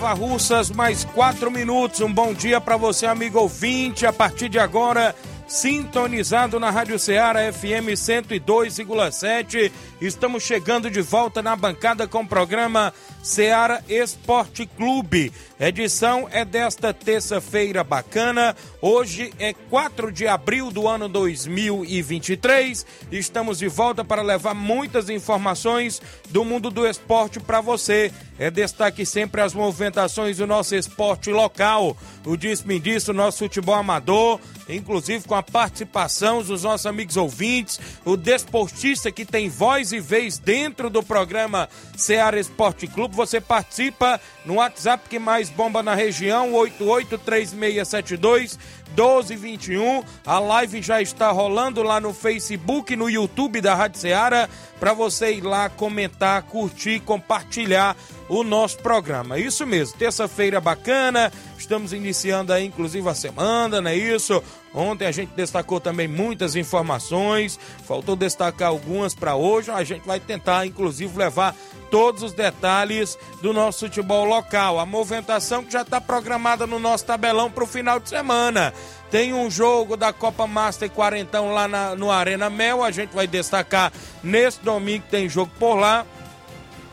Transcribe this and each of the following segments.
Nova Russas, mais quatro minutos. Um bom dia para você, amigo ouvinte. A partir de agora, sintonizado na Rádio Ceará FM 102,7. Estamos chegando de volta na bancada com o programa Ceará Esporte Clube. Edição é desta terça-feira bacana. Hoje é 4 de abril do ano 2023. Estamos de volta para levar muitas informações do mundo do esporte para você. É destaque sempre as movimentações do nosso esporte local. O disse-me disso, nosso futebol amador, inclusive com a participação dos nossos amigos ouvintes, o desportista que tem voz e vez dentro do programa Ceará Esporte Clube. Você participa no WhatsApp que mais bomba na região, 883672 1221. A live já está rolando lá no Facebook, no YouTube da Rádio Ceará, para você ir lá comentar, curtir, compartilhar o nosso programa. Isso mesmo, terça-feira bacana, estamos iniciando aí inclusive a semana, não é isso? Ontem a gente destacou também muitas informações, faltou destacar algumas para hoje. A gente vai tentar, inclusive, levar todos os detalhes do nosso futebol local. A movimentação que já está programada no nosso tabelão para o final de semana. Tem um jogo da Copa Master Quarentão lá na, no Arena Mel. A gente vai destacar nesse domingo tem jogo por lá.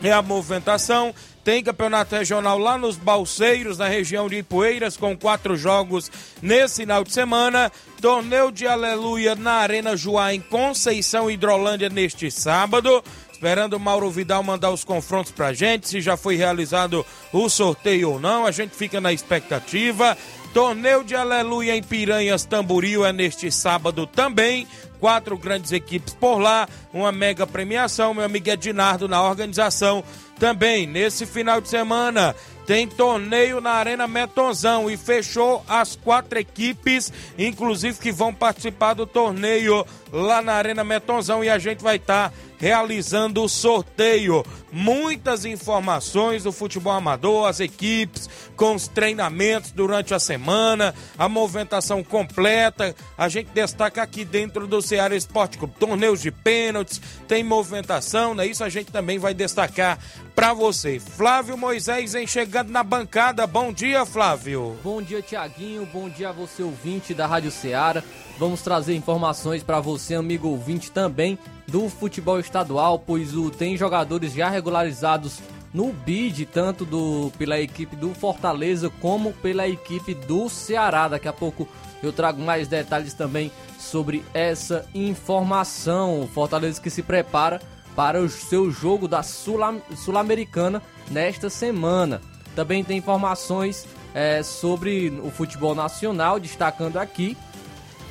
É a movimentação. Tem campeonato regional lá nos Balseiros, na região de Ipueiras, com quatro jogos nesse final de semana. Torneio de Aleluia na Arena Joá, em Conceição Hidrolândia, neste sábado. Esperando o Mauro Vidal mandar os confrontos pra gente, se já foi realizado o sorteio ou não. A gente fica na expectativa. Torneio de Aleluia em Piranhas Tamboril é neste sábado também. Quatro grandes equipes por lá, uma mega premiação. Meu amigo Edinardo na organização. Também nesse final de semana tem torneio na Arena Metonzão e fechou as quatro equipes, inclusive que vão participar do torneio lá na Arena Metonzão e a gente vai estar. Tá realizando o sorteio. Muitas informações do futebol amador, as equipes, com os treinamentos durante a semana, a movimentação completa. A gente destaca aqui dentro do Ceará Esporte Clube, torneios de pênaltis, tem movimentação, né? Isso a gente também vai destacar para você. Flávio Moisés vem chegando na bancada. Bom dia, Flávio. Bom dia, Tiaguinho. Bom dia a você, ouvinte da Rádio Ceará. Vamos trazer informações para você, amigo ouvinte, também do futebol estadual, pois o, tem jogadores já regularizados no bid, tanto do, pela equipe do Fortaleza como pela equipe do Ceará. Daqui a pouco eu trago mais detalhes também sobre essa informação. O Fortaleza que se prepara para o seu jogo da Sul-Americana nesta semana. Também tem informações é, sobre o futebol nacional, destacando aqui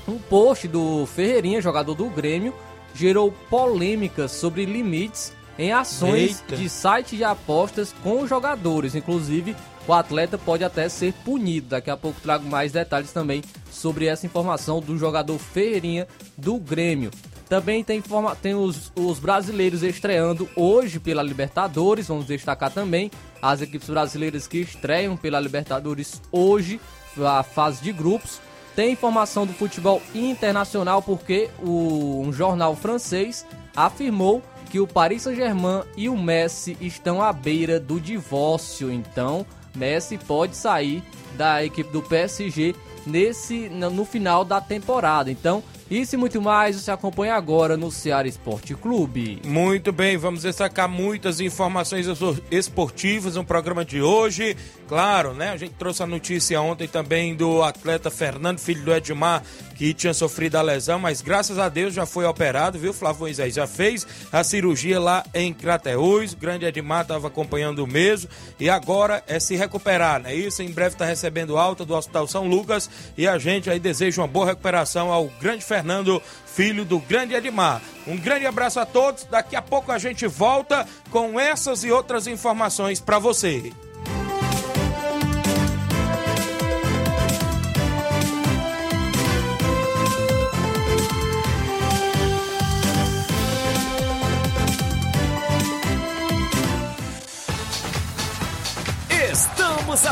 um post do Ferreirinha, jogador do Grêmio, gerou polêmicas sobre limites em ações Eita. de site de apostas com os jogadores. Inclusive, o atleta pode até ser punido. Daqui a pouco trago mais detalhes também sobre essa informação do jogador Ferreirinha do Grêmio. Também tem, tem os, os brasileiros estreando hoje pela Libertadores. Vamos destacar também as equipes brasileiras que estreiam pela Libertadores hoje, a fase de grupos. Tem informação do futebol internacional porque o, um jornal francês afirmou que o Paris Saint-Germain e o Messi estão à beira do divórcio. Então, Messi pode sair da equipe do PSG nesse no final da temporada. Então, Isso e muito mais você acompanha agora no Ceará Esporte Clube. Muito bem, vamos destacar muitas informações esportivas no programa de hoje. Claro, né? A gente trouxe a notícia ontem também do atleta Fernando, filho do Edmar, que tinha sofrido a lesão, mas graças a Deus já foi operado, viu? Flávio Moisés já fez a cirurgia lá em Crateús. Grande Edmar estava acompanhando o mesmo e agora é se recuperar, né? Isso em breve está recebendo alta do Hospital São Lucas e a gente aí deseja uma boa recuperação ao grande Fernando, filho do grande Edmar. Um grande abraço a todos. Daqui a pouco a gente volta com essas e outras informações para você.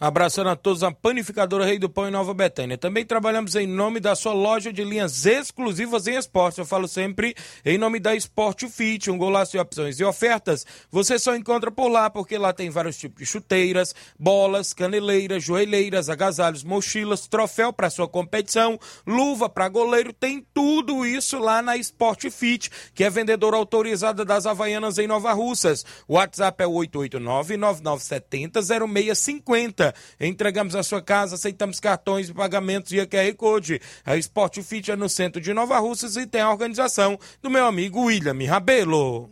Abraçando a todos a Panificadora Rei do Pão em Nova Betânia. Também trabalhamos em nome da sua loja de linhas exclusivas em esportes. Eu falo sempre em nome da Sport Fit, um golaço de opções e ofertas. Você só encontra por lá, porque lá tem vários tipos de chuteiras, bolas, caneleiras, joelheiras, agasalhos, mochilas, troféu para sua competição, luva para goleiro. Tem tudo isso lá na Sport Fit, que é vendedora autorizada das Havaianas em Nova Russas. O WhatsApp é 889 9970 0650 Entregamos a sua casa, aceitamos cartões e pagamentos via QR Code. A Sport Fit é no centro de Nova Russas e tem a organização do meu amigo William Rabelo.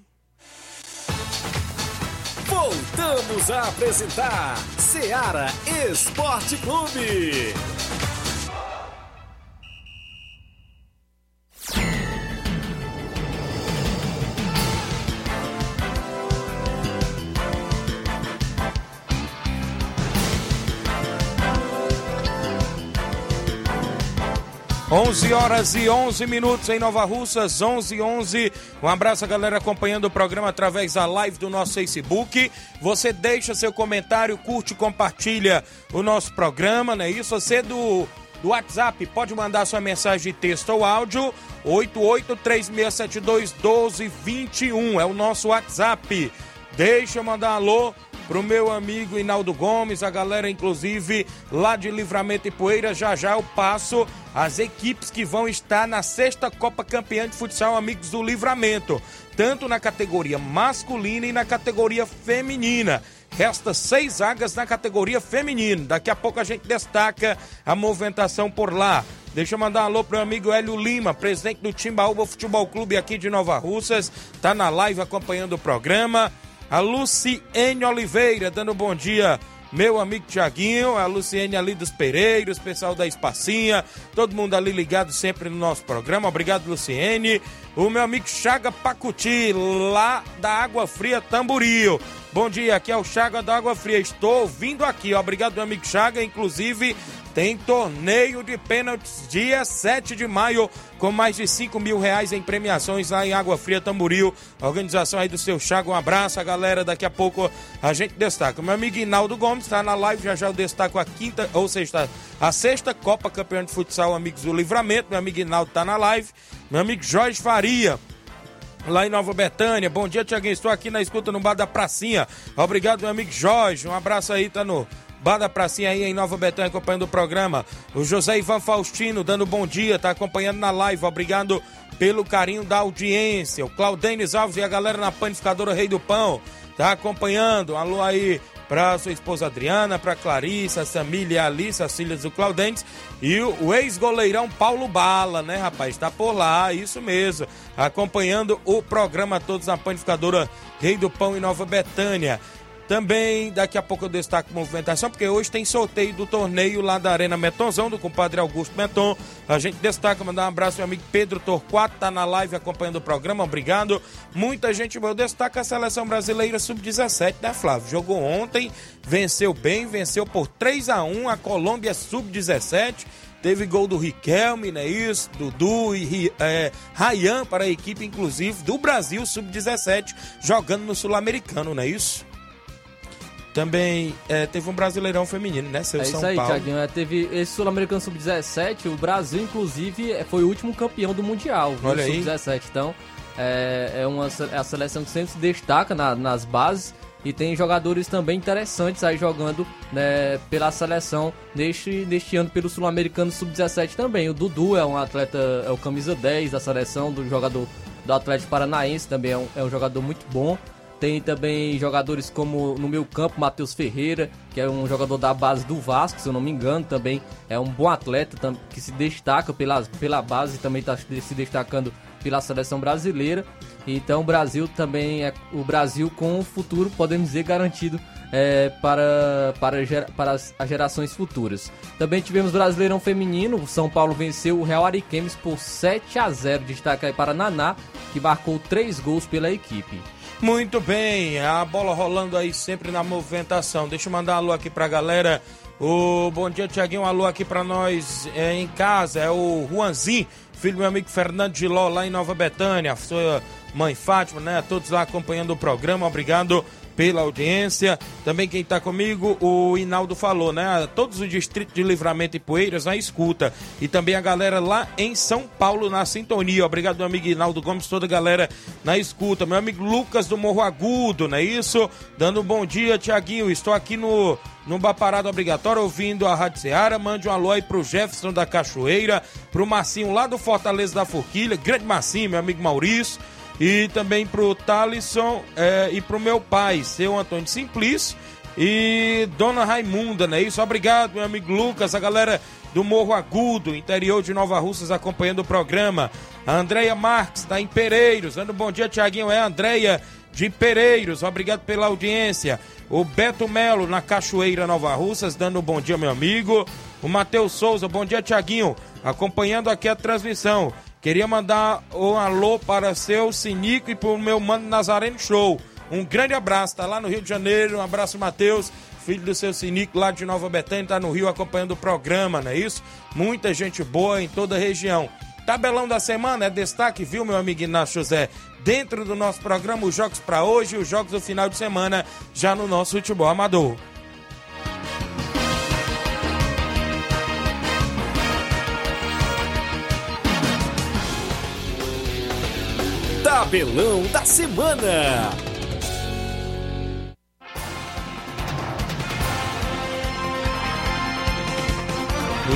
Voltamos a apresentar Seara Esporte Clube. 11 horas e 11 minutos em Nova Russas, 11 e 11. Um abraço a galera acompanhando o programa através da live do nosso Facebook. Você deixa seu comentário, curte, compartilha o nosso programa, né? Isso você do do WhatsApp, pode mandar sua mensagem de texto ou áudio, 8836721221 é o nosso WhatsApp. Deixa eu mandar um alô pro meu amigo Inaldo Gomes, a galera inclusive lá de Livramento e Poeira, já já eu passo as equipes que vão estar na sexta Copa Campeã de Futsal Amigos do Livramento, tanto na categoria masculina e na categoria feminina. Resta seis vagas na categoria feminina. Daqui a pouco a gente destaca a movimentação por lá. Deixa eu mandar um alô pro meu amigo Hélio Lima, presidente do Timbaúba Futebol Clube aqui de Nova Russas. Tá na live acompanhando o programa. A Luciene Oliveira, dando bom dia meu amigo Tiaguinho, a Luciene ali dos Pereiros, pessoal da Espacinha, todo mundo ali ligado sempre no nosso programa. Obrigado, Luciene. O meu amigo Chaga Pacuti, lá da Água Fria Tamboril. Bom dia, aqui é o Chaga da Água Fria. Estou vindo aqui. Obrigado, meu amigo Chaga. Inclusive, tem torneio de pênaltis dia 7 de maio, com mais de 5 mil reais em premiações lá em Água Fria Tamboril. Organização aí do seu Chago. Um abraço, a galera. Daqui a pouco a gente destaca. Meu amigo Inaldo Gomes está na live, já já eu destaco a quinta, ou seja, a sexta Copa Campeão de Futsal Amigos do Livramento. Meu amigo Inaldo está na live. Meu amigo Jorge Faria lá em Nova Betânia. Bom dia, Tiaguinho. Estou aqui na escuta no bar da Pracinha. Obrigado, meu amigo Jorge. Um abraço aí, tá no Bar da Pracinha aí em Nova Betânia acompanhando o programa. O José Ivan Faustino dando bom dia, tá acompanhando na live. Obrigado pelo carinho da audiência. O Claudênis Alves e a galera na panificadora Rei do Pão tá acompanhando. Alô aí para sua esposa Adriana, para Clarissa, Samília Alice, as filhas do Claudentes, e o ex-goleirão Paulo Bala, né, rapaz? Está por lá, isso mesmo, acompanhando o programa todos na panificadora Rei do Pão em Nova Betânia. Também, daqui a pouco eu destaco movimentação, porque hoje tem sorteio do torneio lá da Arena Metonzão, do compadre Augusto Meton. A gente destaca, mandar um abraço meu amigo Pedro Torquato, tá na live acompanhando o programa, obrigado. Muita gente, eu destaco a seleção brasileira sub-17, né, Flávio? Jogou ontem, venceu bem, venceu por 3 a 1 a Colômbia sub-17. Teve gol do Riquelme, né? Isso, Dudu e é, para a equipe, inclusive, do Brasil sub-17, jogando no Sul-Americano, não é isso? Também é, teve um Brasileirão feminino, né? Seu é São isso aí, Paulo. Thiaguinho. É, teve esse Sul-Americano Sub-17, o Brasil, inclusive, é, foi o último campeão do Mundial, Olha Sub-17. Então, é, é, uma, é a seleção que sempre se destaca na, nas bases e tem jogadores também interessantes aí jogando né, pela seleção neste, neste ano pelo Sul-Americano Sub-17 também. O Dudu é um atleta, é o camisa 10 da seleção, do jogador do Atlético Paranaense, também é um, é um jogador muito bom. Tem também jogadores como no meu campo, Matheus Ferreira, que é um jogador da base do Vasco, se eu não me engano, também é um bom atleta que se destaca pela, pela base e também está se destacando pela seleção brasileira. Então o Brasil também é o Brasil com o futuro, podemos dizer, garantido é, para, para, para as, as, gerações futuras. Também tivemos Brasileirão Feminino, o São Paulo venceu o Real Ariquemes por 7 a 0 Destaque aí para Naná, que marcou 3 gols pela equipe. Muito bem, a bola rolando aí sempre na movimentação. Deixa eu mandar alô aqui pra galera. O bom dia, Tiaguinho. Alô aqui pra nós é, em casa. É o Juanzinho, filho do meu amigo Fernando Giló, lá em Nova Betânia. Sua mãe Fátima, né? Todos lá acompanhando o programa. Obrigado pela audiência. Também quem está comigo, o Inaldo falou, né? Todos os distritos de Livramento e Poeiras na escuta. E também a galera lá em São Paulo na sintonia. Obrigado, meu amigo Inaldo Gomes, toda a galera na escuta. Meu amigo Lucas do Morro Agudo, não é isso? Dando um bom dia, Tiaguinho. Estou aqui no numa parada obrigatória, ouvindo a Rádio Seara. Mande um alô aí pro Jefferson da Cachoeira, pro Marcinho lá do Fortaleza da Forquilha, grande Marcinho, meu amigo Maurício. E também pro Talisson é, e pro meu pai, seu Antônio Simplício e Dona Raimunda, né? Isso, obrigado, meu amigo Lucas, a galera do Morro Agudo, interior de Nova Russas, acompanhando o programa. A Andréia Marques, tá em Pereiros, dando bom dia, Tiaguinho, é a Andréia de Pereiros, obrigado pela audiência. O Beto Melo, na Cachoeira Nova Russas, dando bom dia, meu amigo. O Matheus Souza, bom dia, Tiaguinho, acompanhando aqui a transmissão. Queria mandar um alô para seu Sinico e para o meu mano Nazareno Show. Um grande abraço, tá lá no Rio de Janeiro. Um abraço, Matheus, filho do seu Sinico, lá de Nova Betânia, tá no Rio acompanhando o programa, não é isso? Muita gente boa em toda a região. Tabelão da semana é destaque, viu, meu amigo Inácio José? Dentro do nosso programa, os jogos para hoje e os jogos do final de semana, já no nosso futebol amador. Tabelão da Semana.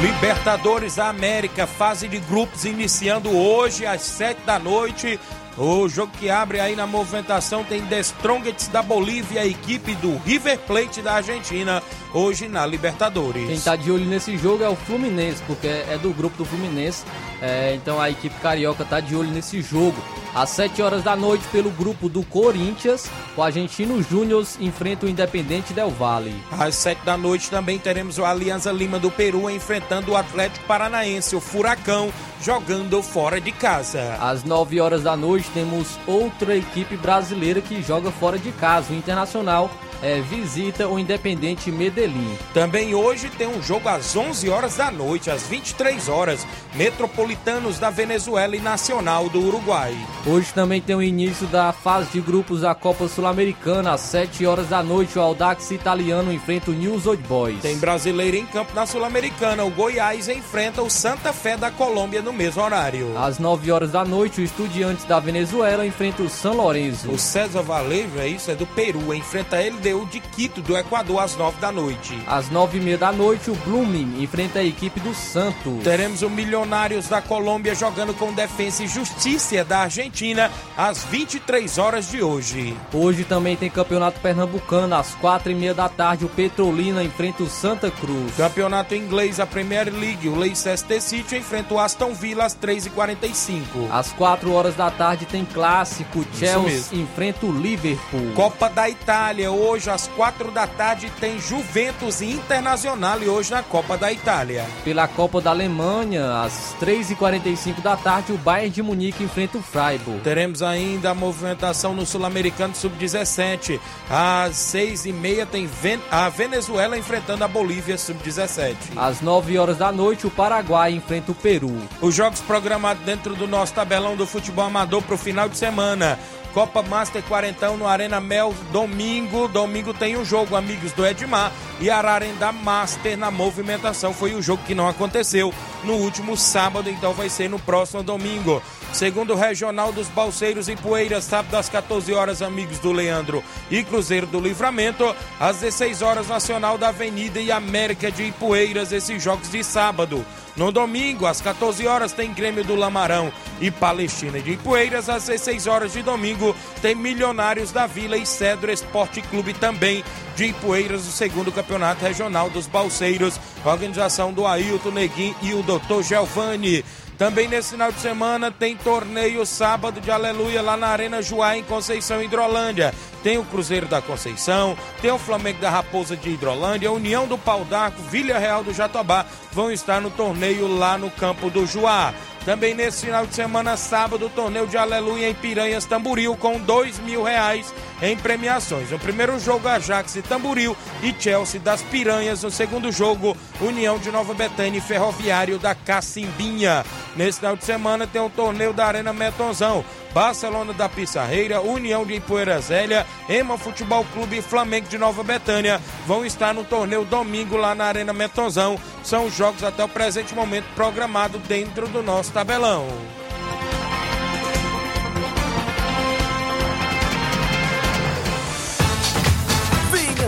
Libertadores da América, fase de grupos iniciando hoje às sete da noite. O jogo que abre aí na movimentação tem The Strongest da Bolívia, a equipe do River Plate da Argentina, hoje na Libertadores. Quem tá de olho nesse jogo é o Fluminense, porque é do grupo do Fluminense. É, então a equipe carioca tá de olho nesse jogo. Às 7 horas da noite, pelo grupo do Corinthians, o Argentino Júnior enfrenta o Independente Del Valle. Às 7 da noite também teremos o Alianza Lima do Peru enfrentando o Atlético Paranaense, o Furacão, jogando fora de casa. Às 9 horas da noite temos outra equipe brasileira que joga fora de casa, o Internacional é, visita o Independente Medellín. Também hoje tem um jogo às 11 horas da noite, às 23 horas, Metropolitanos da Venezuela e Nacional do Uruguai. Hoje também tem o início da fase de grupos da Copa Sul-Americana, às 7 horas da noite, o Audax italiano enfrenta o News Old Boys. Tem brasileiro em campo na Sul-Americana, o Goiás enfrenta o Santa Fé da Colômbia no mesmo horário. Às 9 horas da noite, o Estudiantes da Venezuela enfrenta o São Lourenço. O César Valejo, é isso, é do Peru, enfrenta ele LDU de Quito, do Equador, às 9 da noite. Às 9 e meia da noite, o Blooming enfrenta a equipe do Santos. Teremos o Milionários da Colômbia jogando com Defensa e Justiça da Argentina às 23 horas de hoje. Hoje também tem Campeonato Pernambucano, às 4 e meia da tarde, o Petrolina enfrenta o Santa Cruz. Campeonato Inglês, a Premier League, o Leicester City enfrenta o Aston Villa às 3h45. Às 4 horas da tarde tem Clássico, Chelsea enfrenta o Liverpool. Copa da Itália, hoje hoje, às quatro da tarde, tem Juventus e Internacional hoje na Copa da Itália. Pela Copa da Alemanha, às 3h45 da tarde, o Bayern de Munique enfrenta o Freiburg. Teremos ainda a movimentação no Sul-Americano Sub-17. Às 6h30 tem a Venezuela enfrentando a Bolívia Sub-17. Às 9 horas da noite, o Paraguai enfrenta o Peru. Os jogos programados dentro do nosso tabelão do futebol amador para o final de semana. Copa Master Quarentão no Arena Mel, domingo. Domingo tem um jogo, amigos do Edmar e Ararendá Master na movimentação. Foi o jogo que não aconteceu no último sábado, então vai ser no próximo domingo. Segundo Regional dos Balseiros e Poeiras, sábado às 14 horas, amigos do Leandro e Cruzeiro do Livramento. Às 16 horas, Nacional da Avenida e América de Ipueiras, esses jogos de sábado. No domingo, às 14 horas, tem Grêmio do Lamarão e Palestina de Ipueiras. Às 16 horas de domingo, tem Milionários da Vila e Cedro Esporte Clube também de Ipueiras, o segundo campeonato regional dos Balseiros. Organização do Ailton Neguim e o Dr. Gelvani. Também nesse final de semana tem torneio sábado de Aleluia lá na Arena Juá em Conceição Hidrolândia. Tem o Cruzeiro da Conceição, tem o Flamengo da Raposa de Hidrolândia, União do Pau d'Arco, Vila Real do Jatobá vão estar no torneio lá no campo do Juá. Também nesse final de semana, sábado, torneio de Aleluia em Piranhas Tamburil com dois mil reais em premiações. No primeiro jogo, Ajax e Tamburil e Chelsea das Piranhas. No segundo jogo, União de Nova Betânia e Ferroviário da Cacimbinha. Nesse final de semana tem o torneio da Arena Metonzão. Barcelona da Pissarreira, União de Ipoeira Zélia, Ema Futebol Clube e Flamengo de Nova Betânia vão estar no torneio domingo lá na Arena Metonzão. São os jogos até o presente momento programados dentro do nosso tabelão.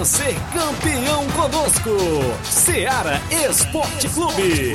Venha ser campeão conosco, Seara Esporte Clube.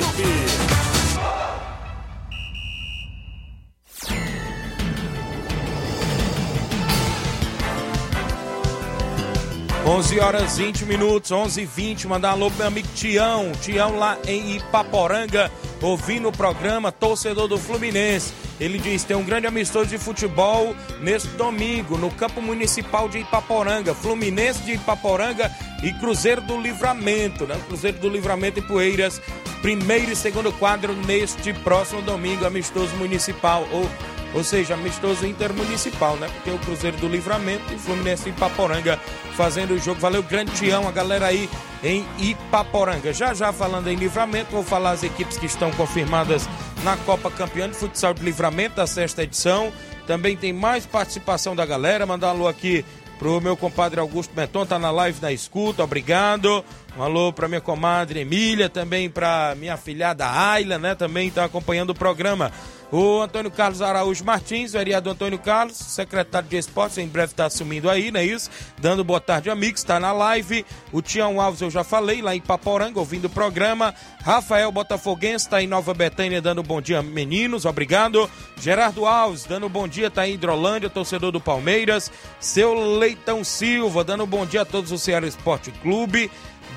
11 horas 20 minutos, 11 e 20. Mandar alô pro meu amigo Tião. Tião lá em Ipaporanga, ouvindo o programa, torcedor do Fluminense. Ele diz: tem um grande amistoso de futebol neste domingo, no campo municipal de Ipaporanga. Fluminense de Ipaporanga e Cruzeiro do Livramento, né? Cruzeiro do Livramento e Poeiras. Primeiro e segundo quadro neste próximo domingo, amistoso municipal. Ou ou seja, amistoso intermunicipal, né? Porque o Cruzeiro do Livramento e Fluminense em Ipaporanga fazendo o jogo. Valeu, grande Tião, a galera aí em Ipaporanga. Já já falando em Livramento, vou falar as equipes que estão confirmadas na Copa Campeã de Futsal de Livramento da sexta edição. Também tem mais participação da galera. Mandar um alô aqui pro meu compadre Augusto Meton, tá na live na escuta, obrigado. Um alô pra minha comadre Emília, também pra minha filhada Ayla, né? Também tá acompanhando o programa. O Antônio Carlos Araújo Martins, vereador Antônio Carlos, secretário de esportes, em breve está assumindo aí, não é isso? Dando boa tarde, amigos, está na live. O Tião Alves, eu já falei, lá em Paporanga, ouvindo o programa. Rafael Botafoguense está em Nova Betânia, dando bom dia, meninos, obrigado. Gerardo Alves, dando bom dia, está em Hidrolândia, torcedor do Palmeiras. Seu Leitão Silva, dando bom dia a todos o Ceará Esporte Clube.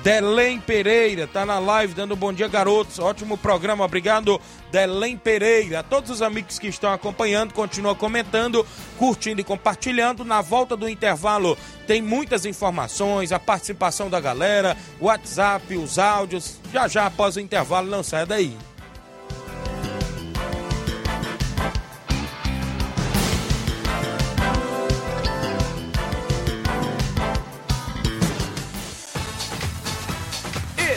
Delém Pereira, tá na live dando bom dia, garotos. Ótimo programa, obrigado, Delém Pereira. A todos os amigos que estão acompanhando, continua comentando, curtindo e compartilhando. Na volta do intervalo tem muitas informações, a participação da galera, WhatsApp, os áudios. Já já após o intervalo, não saia daí.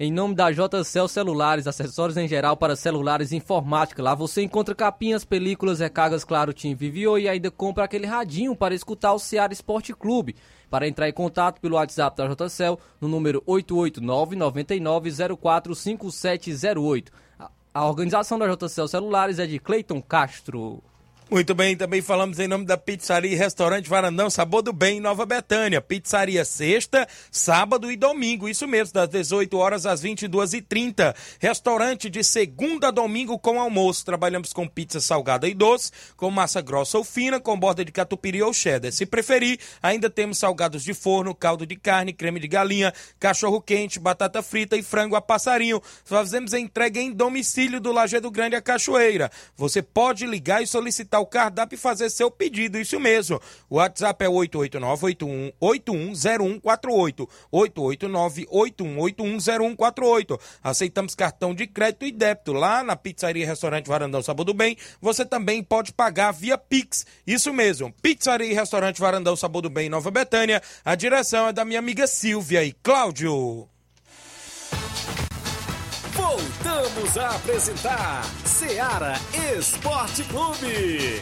Em nome da JCL Celulares, acessórios em geral para celulares e informática. Lá você encontra capinhas, películas, recargas, claro, Tim Vivio e ainda compra aquele radinho para escutar o Ceará Esporte Clube. Para entrar em contato pelo WhatsApp da JCL no número 889 99045708. A organização da JCL Celulares é de Cleiton Castro. Muito bem, também falamos em nome da Pizzaria e Restaurante Varandão Sabor do Bem, Nova Betânia. Pizzaria sexta, sábado e domingo, isso mesmo, das 18 horas às 22h30. Restaurante de segunda a domingo com almoço. Trabalhamos com pizza salgada e doce, com massa grossa ou fina, com borda de catupiry ou cheddar. Se preferir, ainda temos salgados de forno, caldo de carne, creme de galinha, cachorro quente, batata frita e frango a passarinho. Fazemos entrega em domicílio do Lajeado Grande a Cachoeira. Você pode ligar e solicitar o cardápio e fazer seu pedido, isso mesmo. O WhatsApp é 889-810148. 889-81810148. Aceitamos cartão de crédito e débito. Lá na Pizzaria Restaurante Varandão Sabor do Bem, você também pode pagar via Pix. Isso mesmo, Pizzaria e Restaurante Varandão Sabor do Bem, Nova Betânia. A direção é da minha amiga Silvia e Cláudio. Voltamos a apresentar Seara Esporte Clube.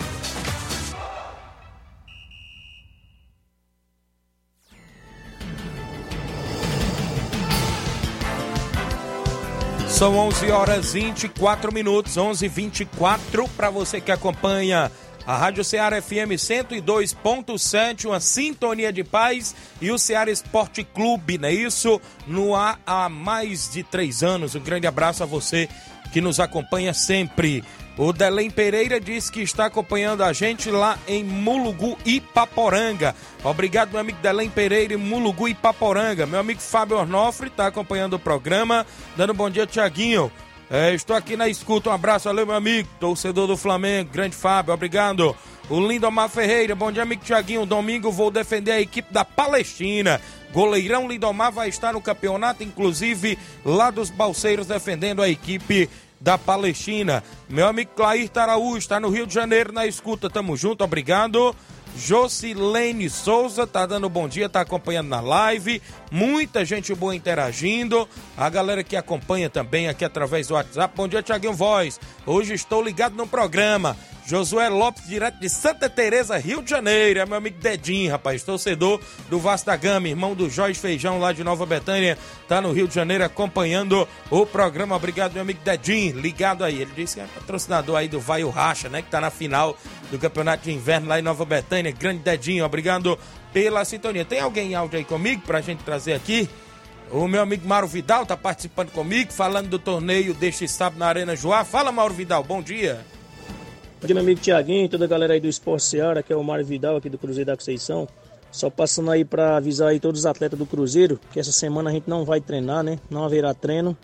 São 11 horas 24 minutos, 11:24 para você que acompanha a Rádio Ceará FM 102.7, uma sintonia de paz e o Ceará Esporte Clube, não é isso? No ar há mais de três anos. Um grande abraço a você que nos acompanha sempre. O Delém Pereira diz que está acompanhando a gente lá em Mulugu e Paporanga. Obrigado, meu amigo Delém Pereira em Mulugu e Paporanga. Meu amigo Fábio Ornofre está acompanhando o programa. Dando bom dia, Tiaguinho. É, estou aqui na escuta, um abraço, valeu meu amigo, torcedor do Flamengo, grande Fábio, obrigado. O Lindomar Ferreira, bom dia amigo Tiaguinho, domingo vou defender a equipe da Palestina. Goleirão Lindomar vai estar no campeonato, inclusive lá dos Balseiros, defendendo a equipe da Palestina. Meu amigo Clair Taraú está no Rio de Janeiro na escuta, tamo junto, obrigado. Jocilene Souza tá dando bom dia, tá acompanhando na live. Muita gente boa interagindo. A galera que acompanha também aqui através do WhatsApp. Bom dia, Tiaguinho Voz. Hoje estou ligado no programa. Josué Lopes, direto de Santa Teresa, Rio de Janeiro. É meu amigo Dedinho, rapaz, torcedor do Vasco da Gama, irmão do Jorge Feijão lá de Nova Betânia. Tá no Rio de Janeiro acompanhando o programa. Obrigado, meu amigo Dedinho, ligado aí. Ele disse que é patrocinador aí do Vai o Racha, né? Que tá na final do Campeonato de Inverno lá em Nova Betânia. Grande Dedinho, obrigado pela sintonia. Tem alguém em áudio aí comigo pra gente trazer aqui? O meu amigo Mauro Vidal tá participando comigo, falando do torneio deste sábado na Arena Joá. Fala, Mauro Vidal, bom dia. Dia, meu amigo Tiaguinho, toda a galera aí do Esporte Seara, que é o Mário Vidal aqui do Cruzeiro da Conceição. Só passando aí para avisar aí todos os atletas do Cruzeiro que essa semana a gente não vai treinar, né? Não haverá treino,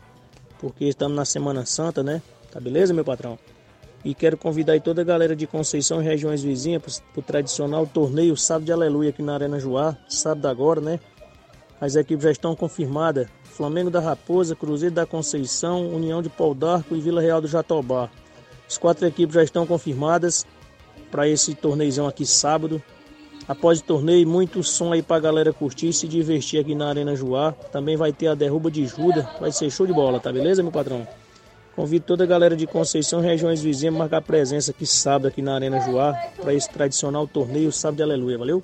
porque estamos na Semana Santa, né? Tá beleza, meu patrão? E quero convidar aí toda a galera de Conceição e regiões vizinhas para o tradicional torneio Sábado de Aleluia aqui na Arena Joá, sábado agora, né? As equipes já estão confirmadas: Flamengo da Raposa, Cruzeiro da Conceição, União de Pau d'Arco e Vila Real do Jatobá. As quatro equipes já estão confirmadas para esse torneizão aqui sábado. Após o torneio, muito som aí para a galera curtir e se divertir aqui na Arena Joá. Também vai ter a derruba de Juda, vai ser show de bola, tá beleza, meu patrão? Convido toda a galera de Conceição e regiões vizinhas a marcar presença aqui sábado aqui na Arena Joá para esse tradicional torneio Sábado de Aleluia, valeu?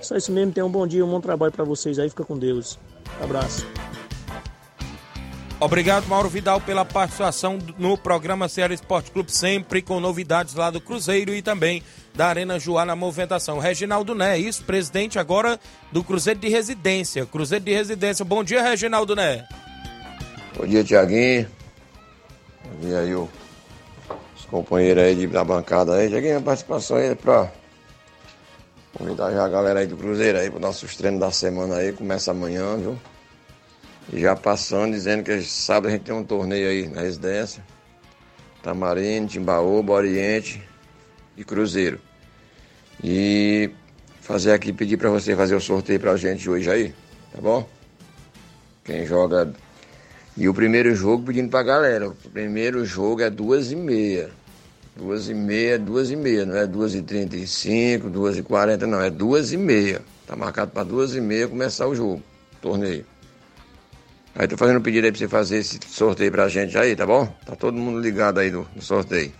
Só isso mesmo, tenham um bom dia, um bom trabalho para vocês aí, fica com Deus. Abraço. Obrigado, Mauro Vidal, pela participação no programa Ceará Esporte Clube, sempre com novidades lá do Cruzeiro e também da Arena Joá na movimentação. Reginaldo Né, isso, presidente agora do Cruzeiro de Residência. Cruzeiro de Residência. Bom dia, Reginaldo Né. Bom dia, Tiaguinho. Bom dia aí, os companheiros aí de- da bancada aí. Tiaguinho, a participação aí pra convidar já a galera aí do Cruzeiro aí para nossos treinos da semana aí. Começa amanhã, viu? Já passando, dizendo que sábado a gente tem um torneio aí na residência. Tamarino, Timbaúba, Oriente e Cruzeiro. E fazer aqui, pedir para você fazer o sorteio pra gente hoje aí, tá bom? Quem joga. E o primeiro jogo pedindo pra galera. O primeiro jogo é duas e meia. Duas e meia, duas e meia, não é duas e trinta e cinco, duas e quarenta, não, é duas e meia. Tá marcado para duas e meia começar o jogo, torneio. Aí tô fazendo um pedido aí pra você fazer esse sorteio pra gente aí, tá bom? Tá todo mundo ligado aí no, no sorteio.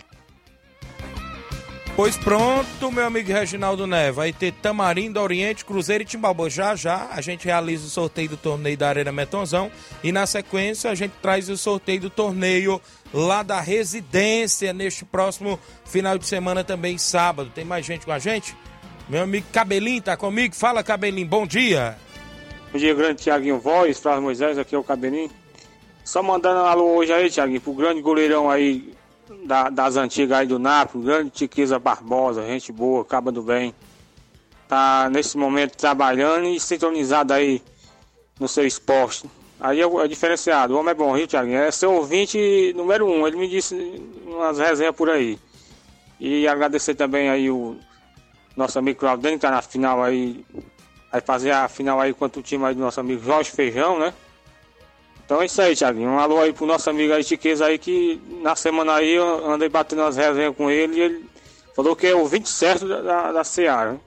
Pois pronto, meu amigo Reginaldo Neves. Vai ter Tamarindo, Oriente, Cruzeiro e Timbalba. Já já a gente realiza o sorteio do torneio da Arena Metonzão. E na sequência a gente traz o sorteio do torneio lá da residência neste próximo final de semana também, sábado. Tem mais gente com a gente? Meu amigo Cabelinho tá comigo? Fala, Cabelinho, bom dia. Bom dia, grande Tiaguinho Voz, Flávio Moisés, aqui é o Cabelinho. Só mandando um alô hoje aí, Tiaguinho, pro grande goleirão aí da- das antigas aí do Nápoles, grande Tiquiza Barbosa, gente boa, caba do bem. Tá nesse momento trabalhando e sintonizado aí no seu esporte. Aí é, é diferenciado, o homem é bom, viu, Tiaguinho? É seu ouvinte número um, ele me disse umas resenhas por aí. E agradecer também aí o nosso amigo Claudinho, que tá na final aí Vai fazer a final aí contra o time aí do nosso amigo Jorge Feijão, né? Então é isso aí, Thiaguinho. Um alô aí pro nosso amigo aí, Chiqueza aí, que na semana aí eu andei batendo umas resenhas com ele e ele falou que é o 20 certo da, da, Seara. né?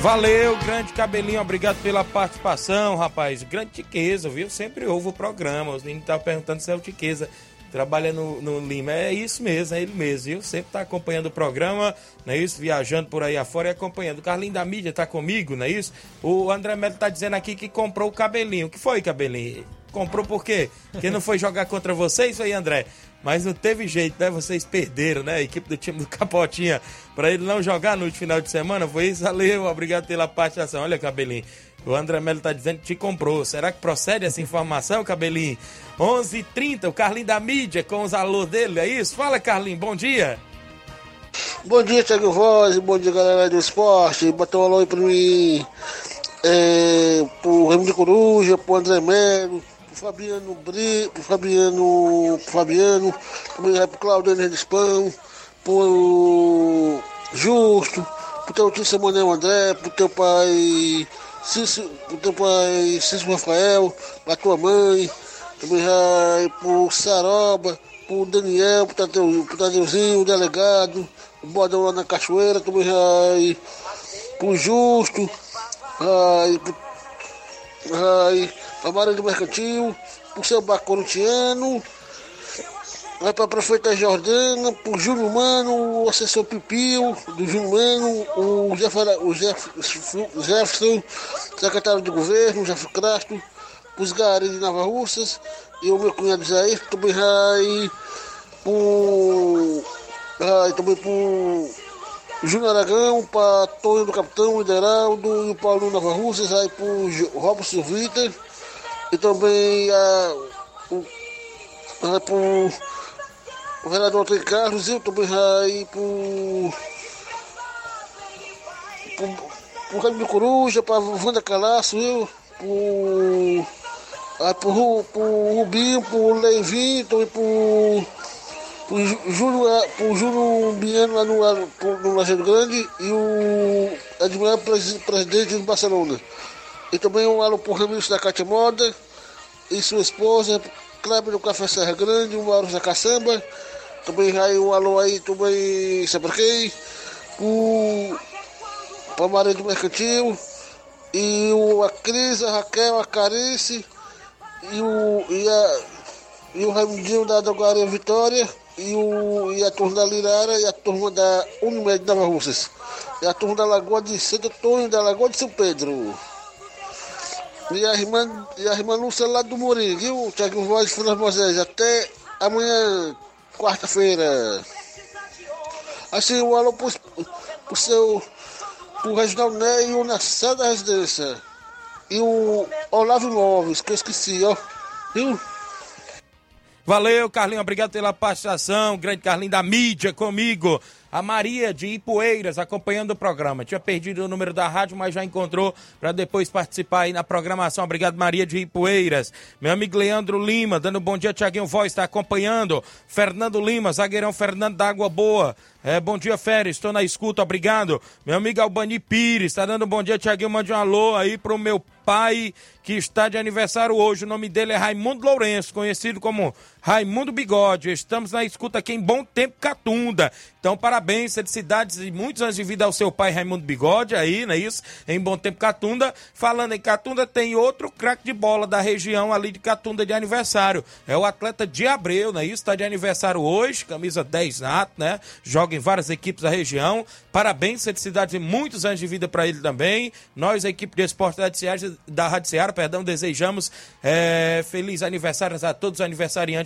Valeu, grande cabelinho, obrigado pela participação, rapaz. Grande Tiqueza, viu? Sempre ouve o programa. Os meninos estavam perguntando se é o Tiqueza. Trabalha no, no Lima. É isso mesmo, é ele mesmo, viu? Sempre tá acompanhando o programa, não é isso? Viajando por aí afora e acompanhando. O Carlinho da mídia tá comigo, não é isso? O André Melo tá dizendo aqui que comprou o cabelinho. O que foi, cabelinho? Comprou por quê? Porque não foi jogar contra vocês, foi, André? Mas não teve jeito, né? Vocês perderam, né? A equipe do time do Capotinha, para ele não jogar no final de semana, foi isso? Valeu, obrigado pela participação. Olha, Cabelinho, o André Melo tá dizendo que te comprou. Será que procede essa informação, Cabelinho? 11:30 h 30 o Carlinho da mídia com os alôs dele, é isso? Fala, Carlinho, bom dia. Bom dia, Thiago Voz, bom dia, galera do esporte. Bota um alô aí pra mim, é, pro Remo de Coruja, pro André Melo, pro Fabiano Bri, pro Fabiano, pro Fabiano, vai pro Claudio Henrique Spão, pro Justo, pro teu tio Samuel André, pro teu pai Cício, pro teu pai Cício Rafael, pra tua mãe, também vai pro Saroba, pro Daniel, pro Tadeu, pro Tadeuzinho, o delegado, o Bodão lá na Cachoeira, também vai pro Justo, vai pro, vai pra Maria do Mercantil, pro seu Bacorutiano, vai pra Prefeita Jordana, pro Júnior Mano, o assessor Pipio, do Júnior Mano, o, Jeff, o Jeff, Jefferson, secretário de governo, Jeff Castro, os garis de Nova Russas e o meu cunhado Jair também vai pro. Também pro Júnior Aragão, para Tonho do Capitão, Hideraldo e o Paulo Nova Russas, aí Jo- Robson Silvita e também a, o, vai pro o vereador Antônio Carlos eu também vai pro. pro, pro Coruja, para Wanda Calaço, eu, pro ah, pro, pro Rubinho, pro Leivinho, também pro, pro Júlio, ah, pro Júlio Biano lá no, lá pro- no Lajeado Grande e o presi- presidente do Barcelona. E também alô pro Ramiro da Cátia Moda e sua esposa, Kleber do Café Serra Grande, o Mauro da Caçamba. Também aí um alô aí, também, sabe por quem? Pra Maria do Mercantil e o, a Cris, a Raquel, a Carice e o, e a, e o Raimundinho da Drogaria Vitória e, o, e a turma da Lirara e a turma da Unimed Nova Russas e a turma da Lagoa de Santo Antônio da Lagoa de São Pedro. E a irmã, e a irmã Lúcia lá do Morim, viu? Tiago Voz e Moisés. Até amanhã, quarta-feira. Assim, o alô pro, pro seu. pro Reginaldo Né e o Nassau da Residência. E o Olavo Imóveis, que eu esqueci, ó. Viu? Valeu, Carlinho, obrigado pela participação. Grande Carlinho da mídia comigo. A Maria de Ipueiras acompanhando o programa. Tinha perdido o número da rádio, mas já encontrou para depois participar aí na programação. Obrigado, Maria de Ipueiras. Meu amigo Leandro Lima, dando um bom dia, Tiaguinho Voz, está acompanhando. Fernando Lima, zagueirão Fernando da Água Boa. É, bom dia, Férias, estou na escuta, obrigado. Meu amigo Albani Pires, está dando um bom dia, Tiaguinho. Mande um alô aí pro meu pai que está de aniversário hoje. O nome dele é Raimundo Lourenço, conhecido como Raimundo Bigode. Estamos na escuta aqui em Bom Tempo Catunda. Então, parabéns, felicidades e muitos anos de vida ao seu pai Raimundo Bigode aí, não é isso? Em Bom Tempo Catunda. Falando em Catunda, tem outro craque de bola da região ali de Catunda de aniversário. É o atleta de Abreu, não é isso? Está de aniversário hoje, camisa 10 nato, né? Joga em várias equipes da região. Parabéns, felicidades e muitos anos de vida para ele também. Nós, a equipe de esporte da Rádio Seara perdão, desejamos é, feliz aniversário a todos os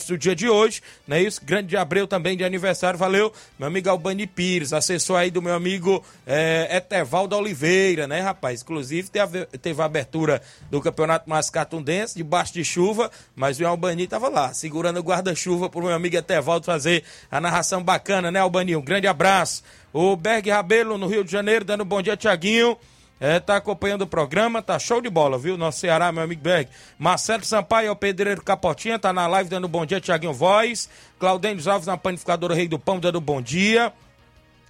aniversariantes do dia de hoje, não é isso? Grande de Abreu também de aniversário, valeu. Meu amigo Albani Pires, assessor aí do meu amigo é, Etevaldo Oliveira, né, rapaz? Inclusive teve, teve a abertura do Campeonato Mascatundense, debaixo de chuva, mas o Albani tava lá, segurando o guarda-chuva pro meu amigo Etevaldo fazer a narração bacana, né, Albani? Um grande abraço. O Berg Rabelo, no Rio de Janeiro, dando um bom dia, Tiaguinho. É, tá acompanhando o programa, tá show de bola, viu? Nosso Ceará, meu amigo Berg. Marcelo Sampaio, é o Pedreiro Capotinha, tá na live dando bom dia, Tiaguinho Voz. Claudênio Alves na panificadora Rei do Pão, dando bom dia.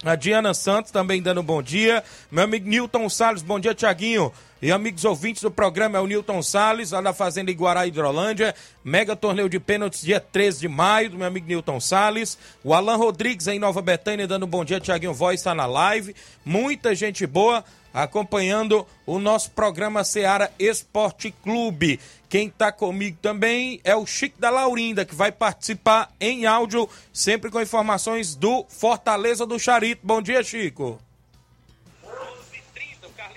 A Diana Santos também dando bom dia. Meu amigo Nilton Salles, bom dia, Tiaguinho. E amigos ouvintes do programa, é o Nilton Salles, lá da Fazenda Iguará, Hidrolândia. Mega torneio de pênaltis, dia 13 de maio, do meu amigo Nilton Salles. O Alan Rodrigues, em Nova Betânia, dando bom dia. Tiaguinho Voz está na live. Muita gente boa acompanhando o nosso programa Seara Esporte Clube. Quem está comigo também é o Chico da Laurinda, que vai participar em áudio, sempre com informações do Fortaleza do Charito. Bom dia, Chico.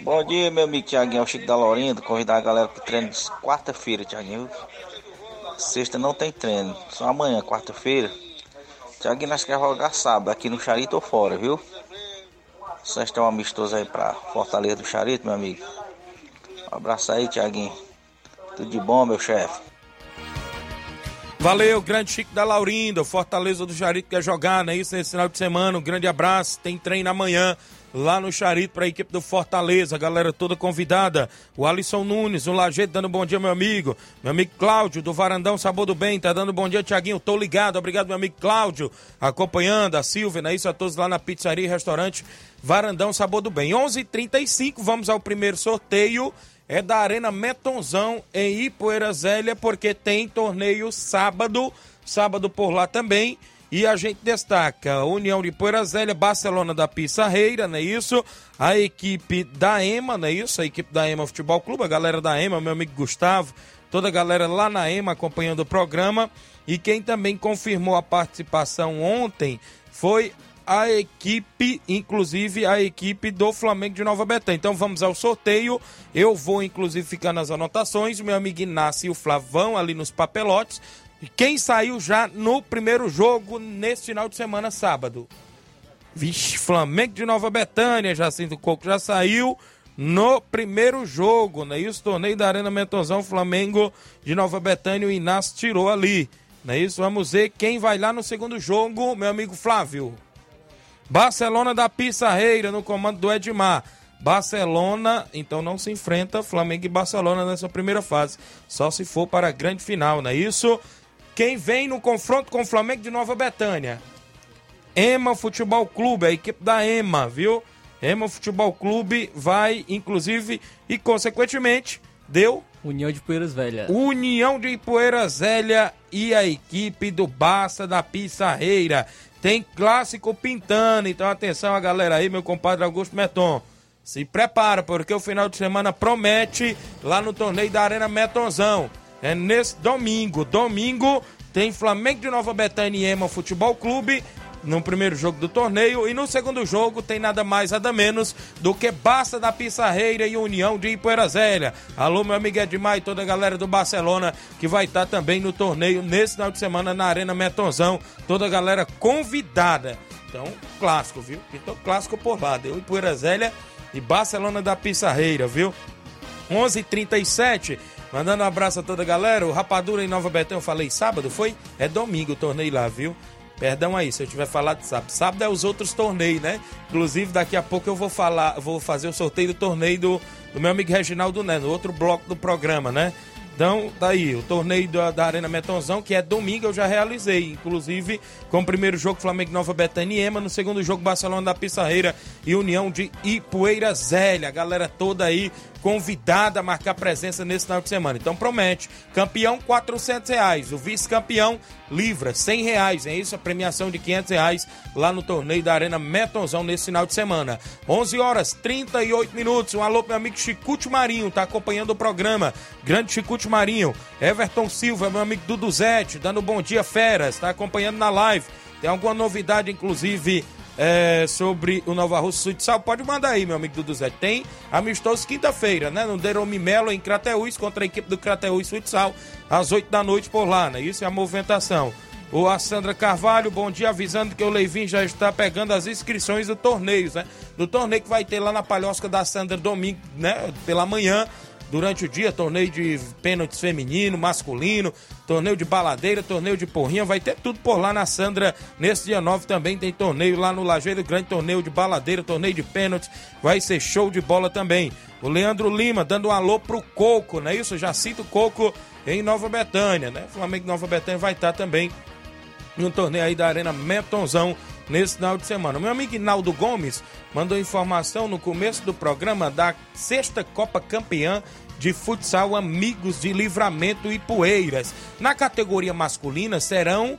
Bom dia, meu amigo Tiaguinho, é o Chico da Laurinda. Convidar a galera para treino de quarta-feira, Tiaguinho. Sexta não tem treino, só amanhã, quarta-feira. Tiaguinho, nós queremos jogar sábado, aqui no Charito ou fora, viu? Só está um amistoso aí pra Fortaleza do Charito, meu amigo. Um abraço aí, Tiaguinho. Tudo de bom, meu chefe. Valeu, grande Chico da Laurinda, Fortaleza do Charito quer jogar, né? Isso nesse final de semana. Um grande abraço. Tem treino amanhã lá no Charito para a equipe do Fortaleza, galera toda convidada. O Alisson Nunes, o Lajeito dando bom dia, meu amigo. Meu amigo Cláudio, do Varandão Sabor do Bem, tá dando bom dia, Tiaguinho. Tô ligado, obrigado, meu amigo Cláudio, acompanhando a Silvia, né? Isso a todos lá na pizzaria e restaurante Varandão Sabor do Bem. 11:35 h 35 vamos ao primeiro sorteio. É da Arena Metonzão em Ipoeira Zélia, porque tem torneio sábado, sábado por lá também. E a gente destaca União de Poeira Barcelona da Pissarreira, não é isso? A equipe da EMA, não é isso? A equipe da EMA Futebol Clube, a galera da EMA, meu amigo Gustavo, toda a galera lá na EMA acompanhando o programa. E quem também confirmou a participação ontem foi a equipe, inclusive a equipe do Flamengo de Nova Betânia. Então vamos ao sorteio. Eu vou, inclusive, ficar nas anotações. Meu amigo Inácio e o Flávio vão ali nos papelotes. Quem saiu já no primeiro jogo nesse final de semana, sábado? Vixe, Flamengo de Nova Betânia, Jacinto Coco já saiu no primeiro jogo, né? Isso, torneio da Arena Mentozão, Flamengo de Nova Betânia, o Inácio tirou ali. Não é isso? Vamos ver quem vai lá no segundo jogo, meu amigo Flávio. Barcelona da Pissarreira no comando do Edmar. Barcelona, então não se enfrenta Flamengo e Barcelona nessa primeira fase. Só se for para a grande final, não é isso? Quem vem no confronto com o Flamengo de Nova Betânia? Ema Futebol Clube, a equipe da Ema, viu? Ema Futebol Clube vai, inclusive, e consequentemente, deu. União de Poeiras Velha. União de Poeiras Velha e a equipe do Barça da Pissarreira. Tem clássico pintando, então atenção a galera aí, meu compadre Augusto Meton. Se prepara, porque o final de semana promete lá no torneio da Arena Metonzão. É nesse domingo. Domingo tem Flamengo de Nova Betânia e Ema Futebol Clube no primeiro jogo do torneio. E no segundo jogo tem nada mais, nada menos do que Barça da Pissarreira e União de Ipoeirazélia. Alô, meu amigo Edmar e toda a galera do Barcelona que vai estar também no torneio nesse final de semana na Arena Metonzão. Toda a galera convidada. Então, clássico, viu? Então, clássico por lá. Deu Ipoeirazélia e Barcelona da Pissarreira, viu? 11:37 h 37 Mandando um abraço a toda a galera. O Rapadura em Nova Betão, eu falei sábado, foi? É domingo o torneio lá, viu? Perdão aí, se eu tiver falado sábado. Sábado é os outros torneios, né? Inclusive, daqui a pouco eu vou falar, vou fazer o sorteio do torneio do, do meu amigo Reginaldo Né, no outro bloco do programa, né? Então, daí, o torneio da, da, Arena Metonzão, que é domingo, eu já realizei. Inclusive, com o primeiro jogo, Flamengo Nova Betânia e Ema. No segundo jogo, Barcelona da Pissarreira e União de Ipueira Zélia. A galera toda aí convidada a marcar presença nesse final de semana. Então promete. Campeão, 400 reais. O vice-campeão, livra, 100 reais. É isso, a premiação de 500 reais lá no torneio da Arena Metonzão nesse final de semana. 11 horas 38 minutos. Um alô meu amigo Chicute Marinho, tá acompanhando o programa. Grande Chicute Marinho. Everton Silva, meu amigo Dudu Zete, dando bom dia, feras. Tá acompanhando na live. Tem alguma novidade, inclusive é, sobre o Nova Russa Futsal, pode mandar aí, meu amigo Dudu Zé. Tem amistoso quinta-feira, né? No Deromi Melo, em Crateús, contra a equipe do Crateús Futsal, às 8 da noite por lá, né? Isso é a movimentação. O a Sandra Carvalho, bom dia, avisando que o Leivin já está pegando as inscrições do torneio, né? Do torneio que vai ter lá na Palhosca da Sandra domingo, né? Pela manhã, durante o dia, torneio de pênaltis feminino, masculino, torneio de baladeira, torneio de porrinha, vai ter tudo por lá na Sandra. Nesse dia 9 também tem torneio lá no Lajeiro Grande, torneio de baladeira, torneio de pênaltis, vai ser show de bola também. O Leandro Lima dando um alô pro Coco, não é isso? Já cito Coco em Nova Betânia, né? Flamengo Nova Betânia vai estar também no torneio aí da Arena Metonzão nesse final de semana. Meu amigo Inaldo Gomes mandou informação no começo do programa da sexta Copa Campeã de futsal Amigos de Livramento e Poeiras. Na categoria masculina serão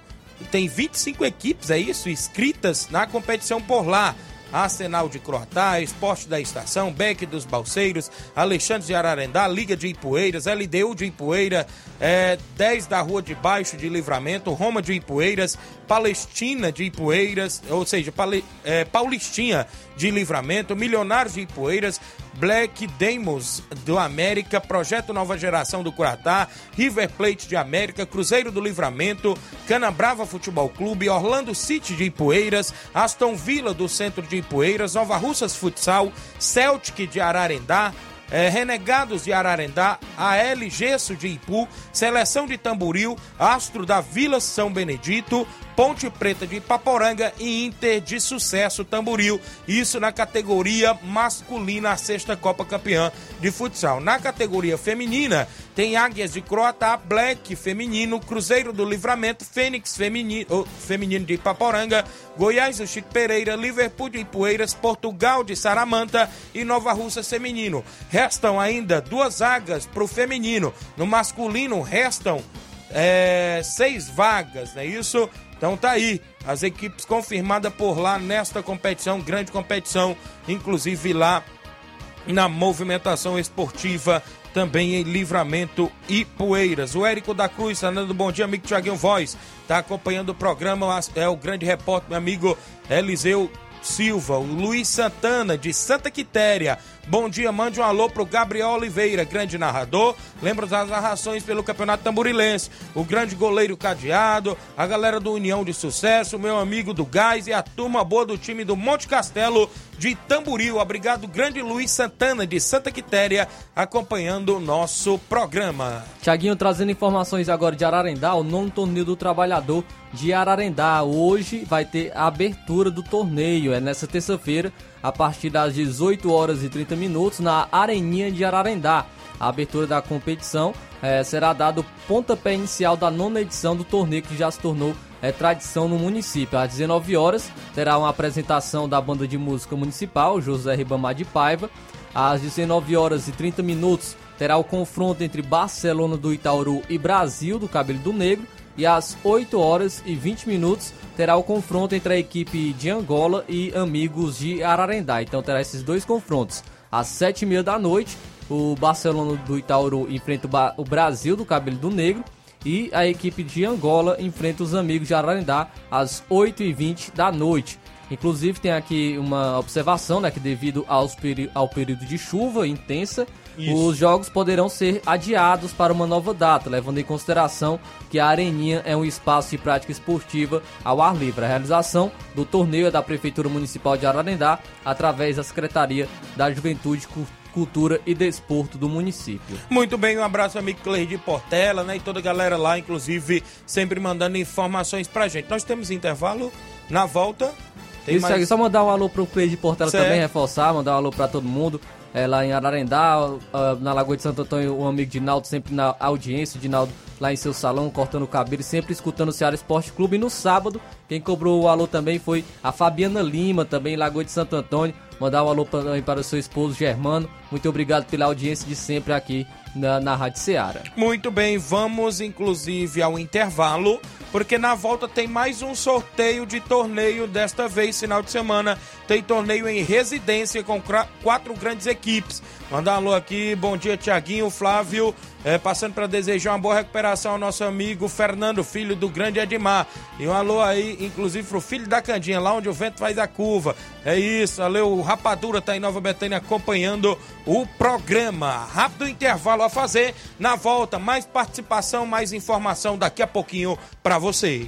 tem 25 equipes, é isso, inscritas na competição por lá. Arsenal de Croatá, Esporte da Estação, Beck dos Balseiros, Alexandre de Ararendá, Liga de Ipueiras, LDU de Ipueira, é, 10 da Rua de Baixo de Livramento, Roma de Ipueiras, Palestina de Ipueiras, ou seja, Pale, é, Paulistinha de Livramento, Milionários de Ipueiras, Black Demos do América, Projeto Nova Geração do Curatá, River Plate de América, Cruzeiro do Livramento, Canabrava Futebol Clube, Orlando City de Ipueiras, Aston Villa do Centro de Ipueiras, Nova Russas Futsal, Celtic de Ararendá, é, Renegados de Ararendá, AL Gesso de Ipu, Seleção de Tamboril, Astro da Vila São Benedito, Ponte Preta de Ipaporanga e Inter de Sucesso Tamboril. Isso na categoria masculina, a sexta Copa Campeã de Futsal. Na categoria feminina, tem Águias de Croatá, Black feminino, Cruzeiro do Livramento, Fênix feminino, feminino de Ipaporanga, Goiás do Chico Pereira, Liverpool de Ipueiras, Portugal de Saramanta e Nova Russa feminino. Restam ainda duas vagas para o feminino. No masculino, restam é, seis vagas, não é isso? Então tá aí, as equipes confirmadas por lá nesta competição, grande competição, inclusive lá na movimentação esportiva também em Livramento e Poeiras. O Érico da Cruz, Fernando, bom dia, amigo Tiaguinho Voz, tá acompanhando o programa, é o grande repórter, meu amigo Eliseu Silva, o Luiz Santana de Santa Quitéria, Bom dia, mande um alô pro Gabriel Oliveira, grande narrador. Lembra das narrações pelo Campeonato Tamborilense. O grande goleiro cadeado, a galera do União de Sucesso, meu amigo do Gás e a turma boa do time do Monte Castelo de Tamboril. Obrigado, grande Luiz Santana de Santa Quitéria, acompanhando o nosso programa. Tiaguinho trazendo informações agora de Ararendá, o nono torneio do trabalhador de Ararendá. Hoje vai ter a abertura do torneio, é nessa terça-feira a partir das 18 horas e 30 minutos na Areninha de Ararendá. A abertura da competição é, será dado pontapé inicial da nona edição do torneio que já se tornou é, tradição no município. Às 19 horas terá uma apresentação da banda de música municipal José Ribamar de Paiva. Às 19 horas e 30 minutos terá o confronto entre Barcelona do Itauru e Brasil do Cabelo do Negro. E às 8 horas e 20 minutos terá o confronto entre a equipe de Angola e Amigos de Ararendá. Então terá esses dois confrontos. Às 7h30 da noite, o Barcelona do Itauru enfrenta o Brasil do Cabelo do Negro. E a equipe de Angola enfrenta os amigos de Ararendá às 8h20 da noite. Inclusive tem aqui uma observação, né, que devido aos ao período de chuva intensa, isso. Os jogos poderão ser adiados para uma nova data, levando em consideração que a Areninha é um espaço de prática esportiva ao ar livre. A realização do torneio é da Prefeitura Municipal de Ararendá, através da Secretaria da Juventude, Cultura e Desporto do município. Muito bem, um abraço amigo Cleide Portela, né, e toda a galera lá, inclusive, sempre mandando informações pra gente. Nós temos intervalo na volta. Tem Isso, mais... só mandar um alô pro Cleide Portela certo. também, reforçar, mandar um alô pra todo mundo. É, lá em Ararendá, na Lagoa de Santo Antônio, o amigo Dinaldo sempre na audiência, Dinaldo lá em seu salão, cortando o cabelo, sempre escutando o Ceará Esporte Clube. E no sábado, quem cobrou o alô também foi a Fabiana Lima, também em Lagoa de Santo Antônio. Mandar um alô também para o seu esposo Germano. Muito obrigado pela audiência de sempre aqui na, na Rádio Ceará. Muito bem, vamos inclusive ao intervalo, porque na volta tem mais um sorteio de torneio. Desta vez, final de semana, tem torneio em residência com quatro grandes equipes. Mandar um alô aqui, bom dia Tiaguinho, Flávio, é, passando para desejar uma boa recuperação ao nosso amigo Fernando, filho do grande Edmar. E um alô aí, inclusive, pro filho da Candinha, lá onde o vento faz a curva. É isso, valeu, o Rapadura tá em Nova Betânia acompanhando o programa. Rápido intervalo a fazer, na volta, mais participação, mais informação daqui a pouquinho para você.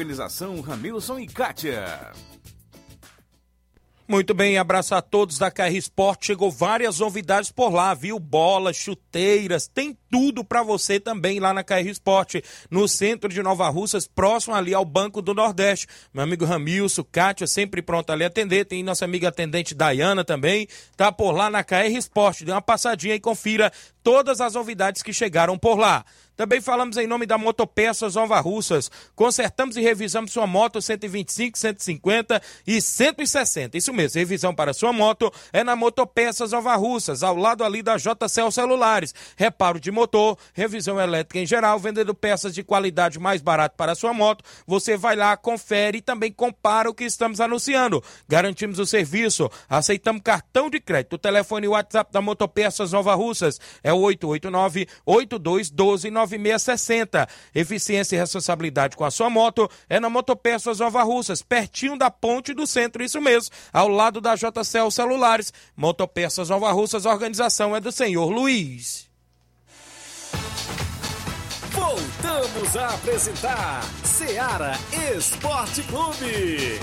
Organização Ramilson e Kátia. Muito bem, abraço a todos da KR Sport. Chegou várias novidades por lá, viu? Bolas, chuteiras, tem tudo para você também lá na KR Sport, no centro de Nova Russas, próximo ali ao Banco do Nordeste. Meu amigo Ramilson, Kátia, sempre pronto ali atender. Tem nossa amiga atendente Dayana também, tá por lá na KR Sport. Dê uma passadinha e confira todas as novidades que chegaram por lá. Também falamos em nome da Motopeças Nova Russas. Consertamos e revisamos sua moto 125, 150 e 160. Isso mesmo, revisão para sua moto é na Motopeças Nova Russas, ao lado ali da JCL Celulares. Reparo de motor, revisão elétrica em geral, vendendo peças de qualidade mais barato para sua moto. Você vai lá, confere e também compara o que estamos anunciando. Garantimos o serviço, aceitamos cartão de crédito. O telefone e WhatsApp da Motopeças Nova Russas é o 889 8212 9660. Eficiência e responsabilidade com a sua moto é na Motopeças Nova Russas, pertinho da ponte do centro, isso mesmo, ao lado da JCL Celulares. Motopeças Nova Russas, organização é do senhor Luiz. Voltamos a apresentar Seara Esporte Clube.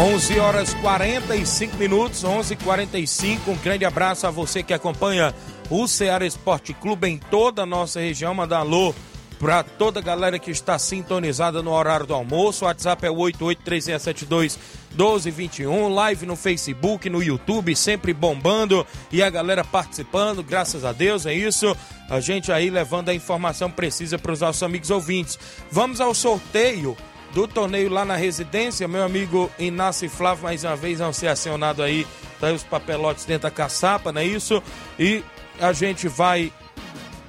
11 horas 45 minutos, 11:45. Um grande abraço a você que acompanha o Ceará Esporte Clube em toda a nossa região. Manda alô para toda a galera que está sintonizada no horário do almoço. O WhatsApp é o 883672 1221, live no Facebook, no YouTube, sempre bombando e a galera participando, graças a Deus, é isso. A gente aí levando a informação precisa para os nossos amigos ouvintes. Vamos ao sorteio do torneio lá na residência. Meu amigo Inácio Flávio, mais uma vez, vão ser acionado aí, tá aí os papelotes dentro da caçapa, não é isso? E a gente vai,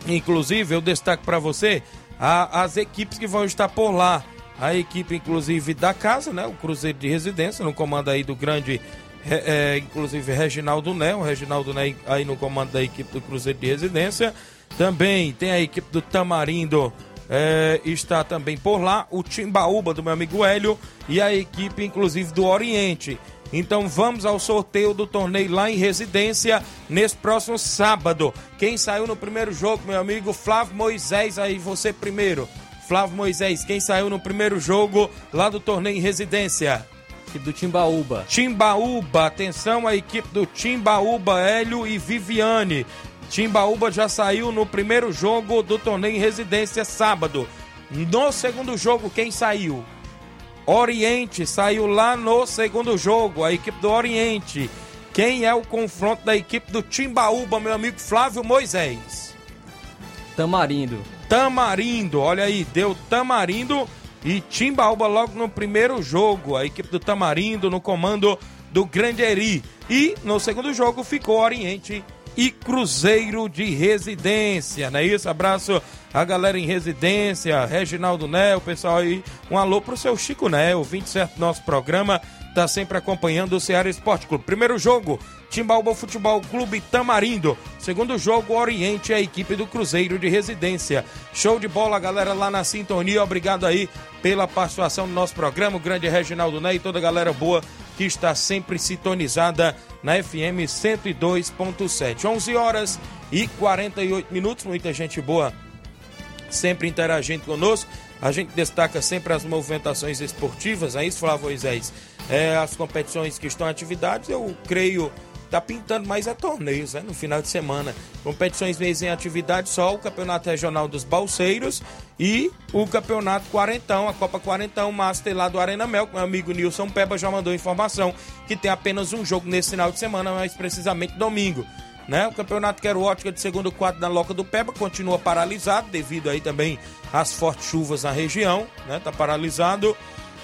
inclusive, eu destaco para você a, as equipes que vão estar por lá. A equipe, inclusive, da casa, né? O Cruzeiro de Residência, no comando aí do grande, é, é, inclusive, Reginaldo Né. O Reginaldo Né aí no comando da equipe do Cruzeiro de Residência. Também tem a equipe do Tamarindo é, está também por lá o Timbaúba do meu amigo Hélio e a equipe, inclusive, do Oriente. Então vamos ao sorteio do torneio lá em residência nesse próximo sábado. Quem saiu no primeiro jogo, meu amigo Flávio Moisés, aí você primeiro. Flávio Moisés, quem saiu no primeiro jogo lá do torneio em residência? Do Timbaúba. Timbaúba, atenção a equipe do Timbaúba, Hélio e Viviane. Timbaúba já saiu no primeiro jogo do torneio em residência sábado. No segundo jogo, quem saiu? Oriente saiu lá no segundo jogo, a equipe do Oriente. Quem é o confronto da equipe do Timbaúba, meu amigo Flávio Moisés? Tamarindo. Tamarindo, olha aí, deu Tamarindo e Timbaúba logo no primeiro jogo. A equipe do Tamarindo no comando do Grande Eri. E no segundo jogo ficou Oriente e Cruzeiro de Residência, não é isso? Abraço a galera em residência, Reginaldo Né, o pessoal aí. Um alô pro seu Chico Né, o 27 do nosso programa, tá sempre acompanhando o Ceará Esporte Clube. Primeiro jogo, Timbalba Futebol Clube Tamarindo. Segundo jogo, Oriente, a equipe do Cruzeiro de Residência. Show de bola, galera, lá na sintonia. Obrigado aí pela participação no nosso programa. O grande Reginaldo Né e toda a galera boa que está sempre sintonizada na FM 102.7. 11 horas e 48 minutos. Muita gente boa sempre interagindo conosco. A gente destaca sempre as movimentações esportivas, é isso, Flávio Moisés? É, as competições que estão em atividades, eu creio tá pintando mais a torneios, né? No final de semana. Competições mês em atividade só o Campeonato Regional dos Balseiros e o Campeonato Quarentão, a Copa Quarentão Master lá do Arena Mel, meu amigo Nilson Peba já mandou informação que tem apenas um jogo nesse final de semana, mais precisamente domingo. Né? O campeonato Quero Ótica de segundo quadro na Loca do Peba continua paralisado devido aí também às fortes chuvas na região, né? Tá paralisado.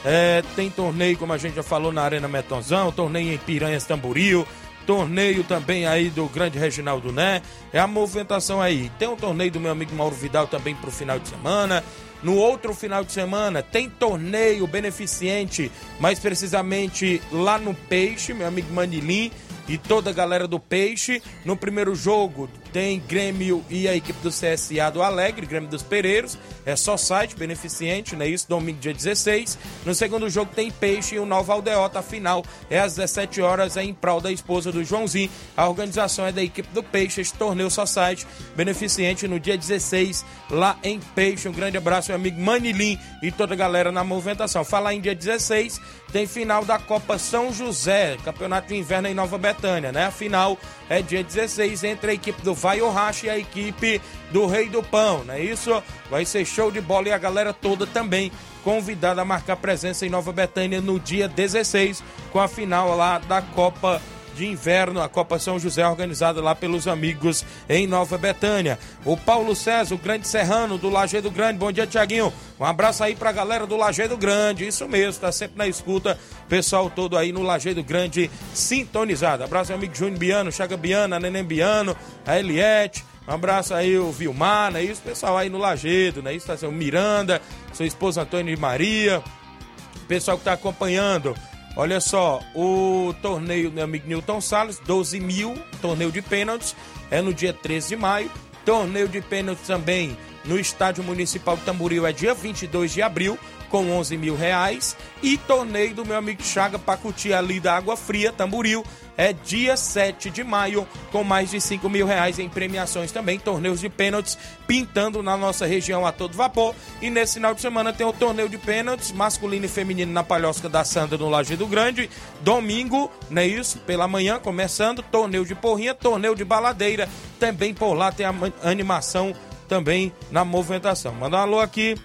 É, tem torneio, como a gente já falou, na Arena Metonzão, torneio em Piranhas Tamboril, torneio também aí do grande Reginaldo Né. É a movimentação aí. Tem um torneio do meu amigo Mauro Vidal também pro final de semana. No outro final de semana tem torneio beneficente, mais precisamente lá no Peixe, meu amigo Manilim e toda a galera do Peixe. No primeiro jogo tem Grêmio e a equipe do CSA do Alegre, Grêmio dos Pereiros. É só site beneficente, né? Isso, domingo, dia 16. No segundo jogo tem Peixe e o Nova Aldeota. A final é às 17 horas, é em prol da esposa do Joãozinho. A organização é da equipe do Peixe. Este torneio só site beneficente no dia 16, lá em Peixe. Um grande abraço, meu amigo Manilim e toda a galera na movimentação. Falar em dia 16, tem final da Copa São José, Campeonato de Inverno em Nova Betânia, né? A final é dia 16 entre a equipe do Vai Racha e a equipe do Rei do Pão, não é isso? Vai ser show de bola e a galera toda também convidada a marcar presença em Nova Betânia no dia 16 com a final lá da Copa de Inverno, a Copa São José, organizada lá pelos amigos em Nova Betânia. O Paulo César, o grande serrano do Lajeado Grande. Bom dia, Tiaguinho. Um abraço aí pra galera do Lajeado Grande. Isso mesmo, tá sempre na escuta. Pessoal todo aí no Lajeado Grande sintonizado. Abraço, meu amigo Júnior Biano, Chaga Biano, a Neném Biano, a Eliette. Um abraço aí, o Vilmar, né? Isso, pessoal aí no Lagedo, né? Isso, tá o Miranda, sua esposa Antônia de Maria, pessoal que tá acompanhando. Olha só, o torneio, meu amigo Newton Salles, 12 mil, torneio de pênaltis, é no dia 13 de maio. Torneio de pênaltis também no Estádio Municipal Tamboril é dia 22 de abril, com 11 mil reais. E torneio do meu amigo Chaga Pacuti ali da Água Fria, Tamboril, é dia 7 de maio, com mais de 5 mil reais em premiações também, torneios de pênaltis pintando na nossa região a todo vapor. E nesse final de semana tem o torneio de pênaltis masculino e feminino na Palhosca da Sandra no Lajeado Grande. Domingo, não é isso? Pela manhã, começando, torneio de porrinha, torneio de baladeira. Também por lá tem a animação também na movimentação. Manda um alô aqui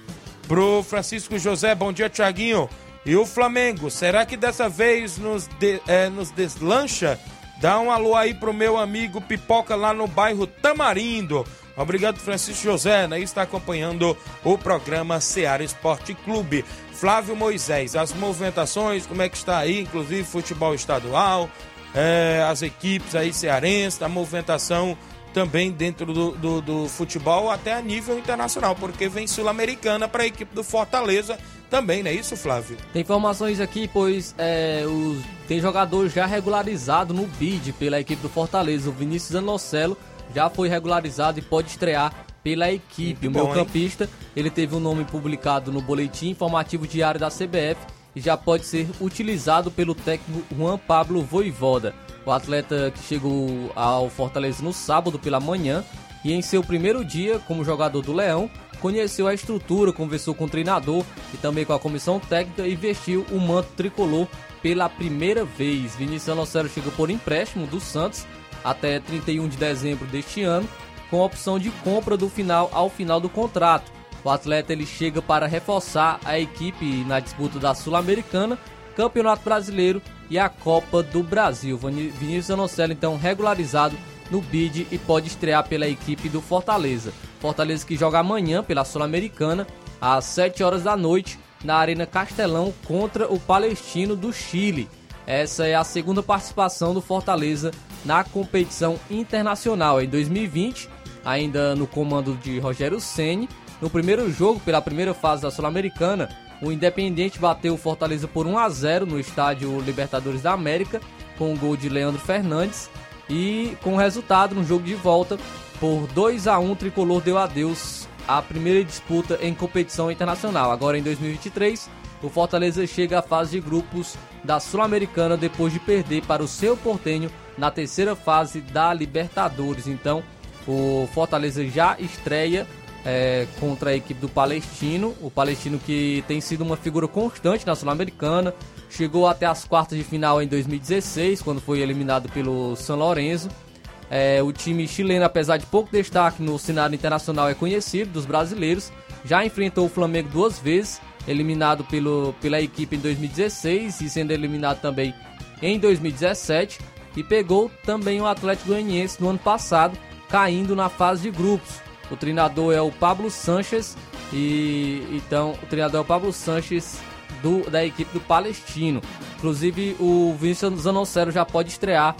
pro Francisco José. Bom dia, Tiaguinho. E o Flamengo, será que dessa vez nos, de, é, nos deslancha? Dá um alô aí pro meu amigo Pipoca lá no bairro Tamarindo. Obrigado, Francisco José, né? Está acompanhando o programa Seara Esporte Clube. Flávio Moisés, as movimentações, como é que está aí, inclusive futebol estadual, é, as equipes aí cearenses, a movimentação também dentro do, do, do futebol, até a nível internacional, porque vem Sul-Americana para a equipe do Fortaleza também, não é isso, Flávio? Tem informações aqui, pois é, os, tem jogador já regularizado no bid pela equipe do Fortaleza. O Vinícius Anocelo já foi regularizado e pode estrear pela equipe. Muito o meu campista, ele teve um nome publicado no boletim informativo diário da CBF e já pode ser utilizado pelo técnico Juan Pablo Voivoda. O atleta que chegou ao Fortaleza no sábado pela manhã e em seu primeiro dia como jogador do Leão, conheceu a estrutura, conversou com o treinador e também com a comissão técnica e vestiu o manto tricolor pela primeira vez. Vinícius Anocelo chegou por empréstimo do Santos até 31 de dezembro deste ano, com a opção de compra do final ao final do contrato. O atleta ele chega para reforçar a equipe na disputa da Sul-Americana, Campeonato Brasileiro e a Copa do Brasil. Vinícius Anocelo então regularizado no bid e pode estrear pela equipe do Fortaleza. Fortaleza que joga amanhã pela Sul-Americana, às 7 horas da noite, na Arena Castelão contra o Palestino do Chile. Essa é a segunda participação do Fortaleza na competição internacional. Em 2020, ainda no comando de Rogério Ceni, no primeiro jogo pela primeira fase da Sul-Americana, o Independente bateu o Fortaleza por 1 a 0 no estádio Libertadores da América, com o gol de Leandro Fernandes. E com o resultado no jogo de volta, por 2 a 1 o tricolor deu adeus à primeira disputa em competição internacional. Agora em 2023, o Fortaleza chega à fase de grupos da Sul-Americana depois de perder para o seu portenho na terceira fase da Libertadores. Então, o Fortaleza já estreia é, contra a equipe do Palestino. O Palestino que tem sido uma figura constante na Sul-Americana. Chegou até as quartas de final em 2016, quando foi eliminado pelo São Lourenço. É, o time chileno, apesar de pouco destaque no cenário internacional, é conhecido dos brasileiros. Já enfrentou o Flamengo duas vezes, eliminado pelo, pela equipe em 2016 e sendo eliminado também em 2017. E pegou também o Atlético Goianiense no ano passado, caindo na fase de grupos. O treinador é o Pablo Sanches e então o treinador é o Pablo Sanches do, da equipe do Palestino. Inclusive o Vinícius Zanocero já pode estrear,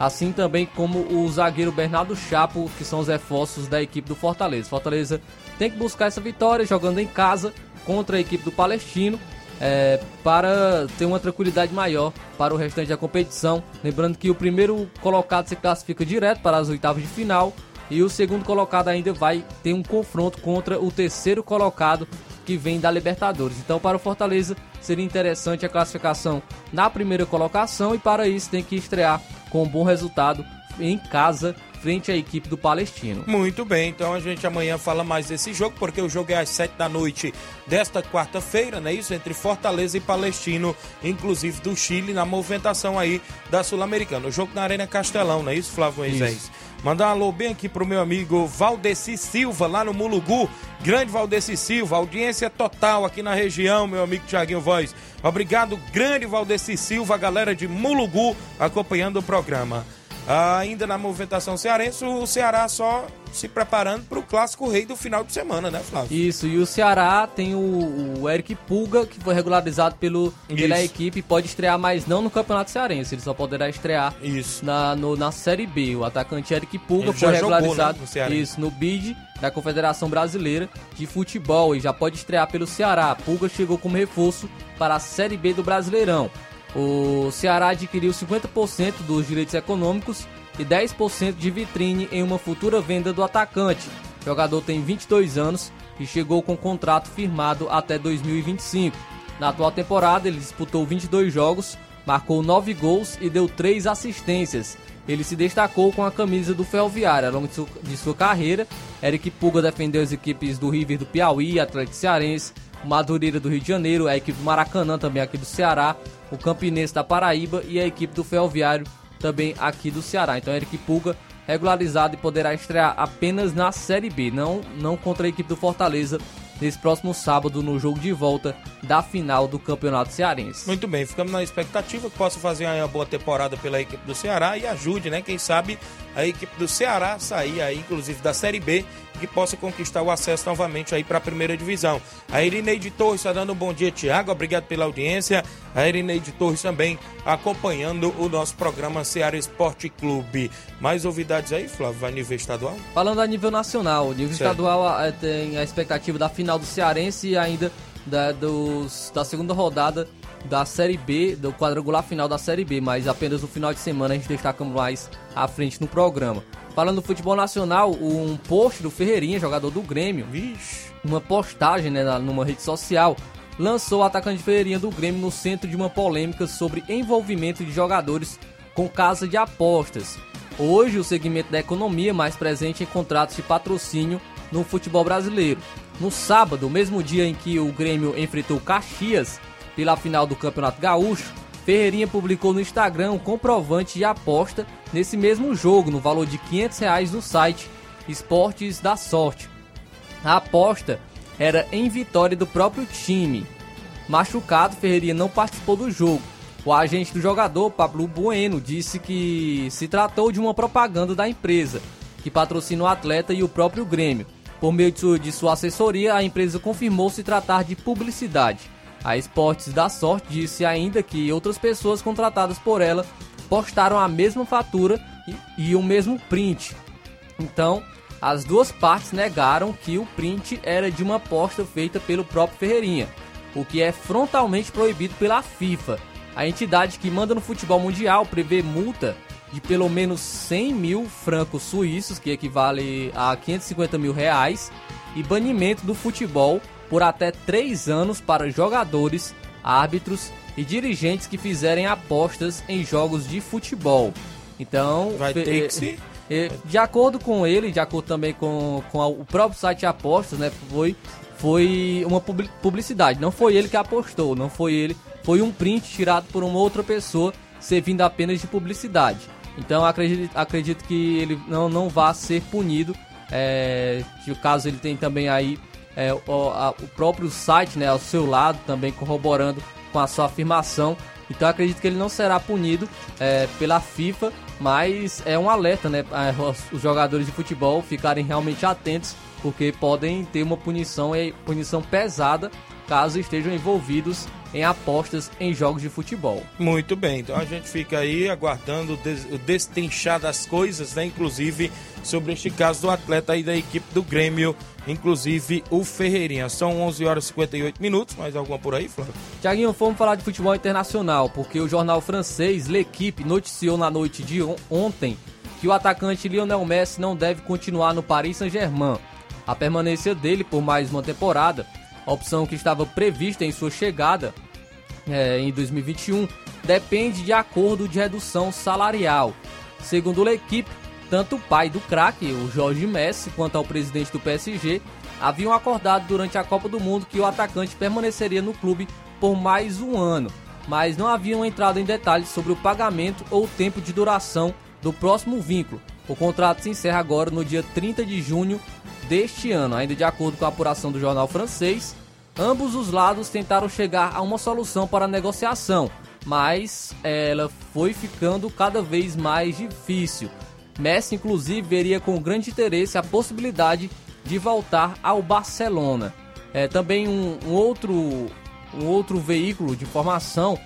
assim também como o zagueiro Bernardo Chapo, que são os reforços da equipe do Fortaleza. Fortaleza tem que buscar essa vitória jogando em casa contra a equipe do Palestino. É, para ter uma tranquilidade maior para o restante da competição. Lembrando que o primeiro colocado se classifica direto para as oitavas de final e o segundo colocado ainda vai ter um confronto contra o terceiro colocado que vem da Libertadores. Então, para o Fortaleza, seria interessante a classificação na primeira colocação e para isso tem que estrear com um bom resultado em casa frente à equipe do Palestino. Muito bem, então a gente amanhã fala mais desse jogo, porque o jogo é às 7 da noite desta quarta-feira, né? Isso entre Fortaleza e Palestino, inclusive do Chile, na movimentação aí da Sul-Americana. O jogo na Arena Castelão, não é isso, Flávio Moisés? Mandar um alô bem aqui pro meu amigo Valdeci Silva, lá no Mulugu. Grande Valdeci Silva, audiência total aqui na região, meu amigo Tiaguinho Voz. Obrigado, grande Valdeci Silva, galera de Mulugu, acompanhando o programa. Ainda na movimentação cearense, o Ceará só se preparando para o clássico rei do final de semana, né, Flávio? Isso, e o Ceará tem o, o Eric Pulga, que foi regularizado pelo, pela equipe, pode estrear, mas não no Campeonato Cearense, ele só poderá estrear Isso. Na, no, na Série B. O atacante Eric Pulga Ele foi já jogou, regularizado né, no isso, no BID da Confederação Brasileira de Futebol e já pode estrear pelo Ceará. Pulga chegou como reforço para a Série B do Brasileirão. O Ceará adquiriu 50% dos direitos econômicos e 10% de vitrine em uma futura venda do atacante. O jogador tem 22 anos e chegou com contrato firmado até 2025. Na atual temporada, ele disputou 22 jogos, marcou 9 gols e deu 3 assistências. Ele se destacou com a camisa do Ferroviário ao longo de sua, carreira. Eric Puga defendeu as equipes do River do Piauí, Atlético Cearense, Madureira do Rio de Janeiro, a equipe do Maracanã também aqui do Ceará, o Campinense da Paraíba e a equipe do Ferroviário também aqui do Ceará. Então Eric Puga regularizado e poderá estrear apenas na Série B, não, não contra a equipe do Fortaleza nesse próximo sábado no jogo de volta da final do Campeonato Cearense. Muito bem, ficamos na expectativa que possa fazer uma boa temporada pela equipe do Ceará e ajude, né? Quem sabe a equipe do Ceará sair aí, inclusive da Série B, que possa conquistar o acesso novamente aí para a primeira divisão. A Irineide Torres está dando um bom dia, Tiago. Obrigado pela audiência. A Irineide Torres também acompanhando o nosso programa Ceará Esporte Clube. Mais novidades aí, Flávio? Vai nível estadual? Falando a nível nacional, nível Certo. estadual eh, tem a expectativa da final do Cearense e ainda da, dos, da segunda rodada da Série B, do quadrangular final da Série B, mas apenas no final de semana a gente destaca mais à frente no programa. Falando do futebol nacional, um post do Ferreirinha, jogador do Grêmio, uma postagem né, numa rede social, lançou o atacante Ferreirinha do Grêmio no centro de uma polêmica sobre envolvimento de jogadores com casa de apostas. Hoje, o segmento da economia mais presente em contratos de patrocínio no futebol brasileiro. No sábado, mesmo dia em que o Grêmio enfrentou o Caxias pela final do Campeonato Gaúcho, Ferreirinha publicou no Instagram um comprovante de aposta nesse mesmo jogo, no valor de 500 reais no site Esportes da Sorte. A aposta era em vitória do próprio time. Machucado, Ferreirinha não participou do jogo. O agente do jogador, Pablo Bueno, disse que se tratou de uma propaganda da empresa, que patrocina o atleta e o próprio Grêmio. Por meio de sua, de sua assessoria, a empresa confirmou se tratar de publicidade. A Esportes da Sorte disse ainda que outras pessoas contratadas por ela postaram a mesma fatura e, e o mesmo print. Então, as duas partes negaram que o print era de uma aposta feita pelo próprio Ferreirinha, o que é frontalmente proibido pela FIFA. A entidade que manda no futebol mundial prevê multa de pelo menos 100 mil francos suíços, que equivale a 550 mil reais, e banimento do futebol por até 3 anos para jogadores, árbitros e dirigentes que fizerem apostas em jogos de futebol. Então, vai ter que se de acordo com ele, de acordo também com, com o próprio site apostas, né, foi, foi uma publicidade. Não foi ele que apostou, não foi ele. Foi um print tirado por uma outra pessoa, servindo apenas de publicidade. Então acredito, acredito que ele não, não vá ser punido. É, caso ele tem também aí é, o, a, o próprio site né, ao seu lado, também corroborando com a sua afirmação. Então acredito que ele não será punido é, pela FIFA mas é um alerta, né? Os jogadores de futebol ficarem realmente atentos, porque podem ter uma punição, punição pesada caso estejam envolvidos em apostas em jogos de futebol. Muito bem, então a gente fica aí aguardando destrinchar das coisas, né? Inclusive sobre este caso do atleta aí da equipe do Grêmio inclusive o Ferreirinha. São 11 horas e 58 minutos, mais alguma por aí, Flávio? Tiaguinho, vamos falar de futebol internacional, porque o jornal francês L'Equipe noticiou na noite de ontem que o atacante Lionel Messi não deve continuar no Paris Saint-Germain. A permanência dele por mais uma temporada, a opção que estava prevista em sua chegada é, em 2021, depende de acordo de redução salarial. Segundo L'Equipe, tanto o pai do craque, o Jorge Messi, quanto ao presidente do PSG haviam acordado durante a Copa do Mundo que o atacante permaneceria no clube por mais um ano, mas não haviam entrado em detalhes sobre o pagamento ou o tempo de duração do próximo vínculo. O contrato se encerra agora no dia 30 de junho deste ano, ainda de acordo com a apuração do jornal francês. Ambos os lados tentaram chegar a uma solução para a negociação, mas ela foi ficando cada vez mais difícil. Messi, inclusive, veria com grande interesse a possibilidade de voltar ao Barcelona. É, também um, um outro, um outro veículo de informação,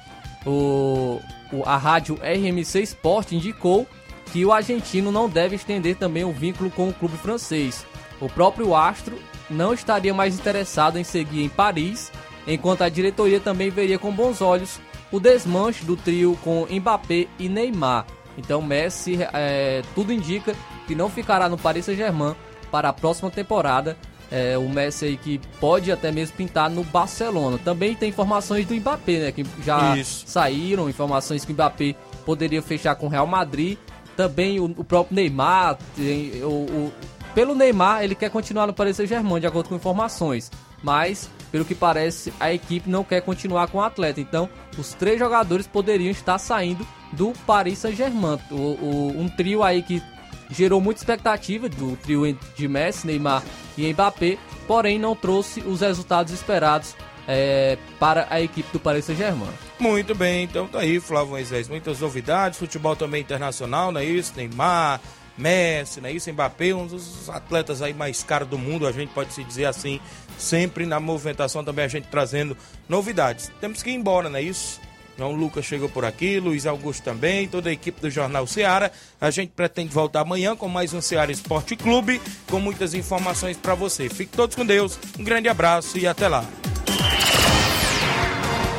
o, o, a rádio RMC Sport, indicou que o argentino não deve estender também o vínculo com o clube francês. O próprio Astro não estaria mais interessado em seguir em Paris, enquanto a diretoria também veria com bons olhos o desmanche do trio com Mbappé e Neymar. Então Messi, é, tudo indica que não ficará no Paris Saint-Germain para a próxima temporada. É, o Messi aí que pode até mesmo pintar no Barcelona. Também tem informações do Mbappé, né? Que já Isso. saíram, informações que o Mbappé poderia fechar com o Real Madrid. Também o, o próprio Neymar, tem, o, o, pelo Neymar, ele quer continuar no Paris Saint-Germain, de acordo com informações. Mas, pelo que parece, a equipe não quer continuar com o atleta. Então, os três jogadores poderiam estar saindo do Paris Saint-Germain. Um trio aí que gerou muita expectativa do trio de Messi, Neymar e Mbappé, porém não trouxe os resultados esperados é, para a equipe do Paris Saint-Germain. Muito bem, então tá aí, Flávio Moisés. Muitas novidades, futebol também internacional, não é isso? Neymar, Messi, não é isso? Mbappé, um dos atletas aí mais caros do mundo, a gente pode se dizer assim, sempre na movimentação também a gente trazendo novidades. Temos que ir embora, não é isso? João Lucas chegou por aqui, Luiz Augusto também, toda a equipe do Jornal Ceará. A gente pretende voltar amanhã com mais um Ceará Esporte Clube, com muitas informações para você. Fique todos com Deus, um grande abraço e até lá.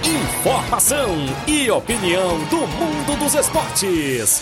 Informação e opinião do mundo dos esportes.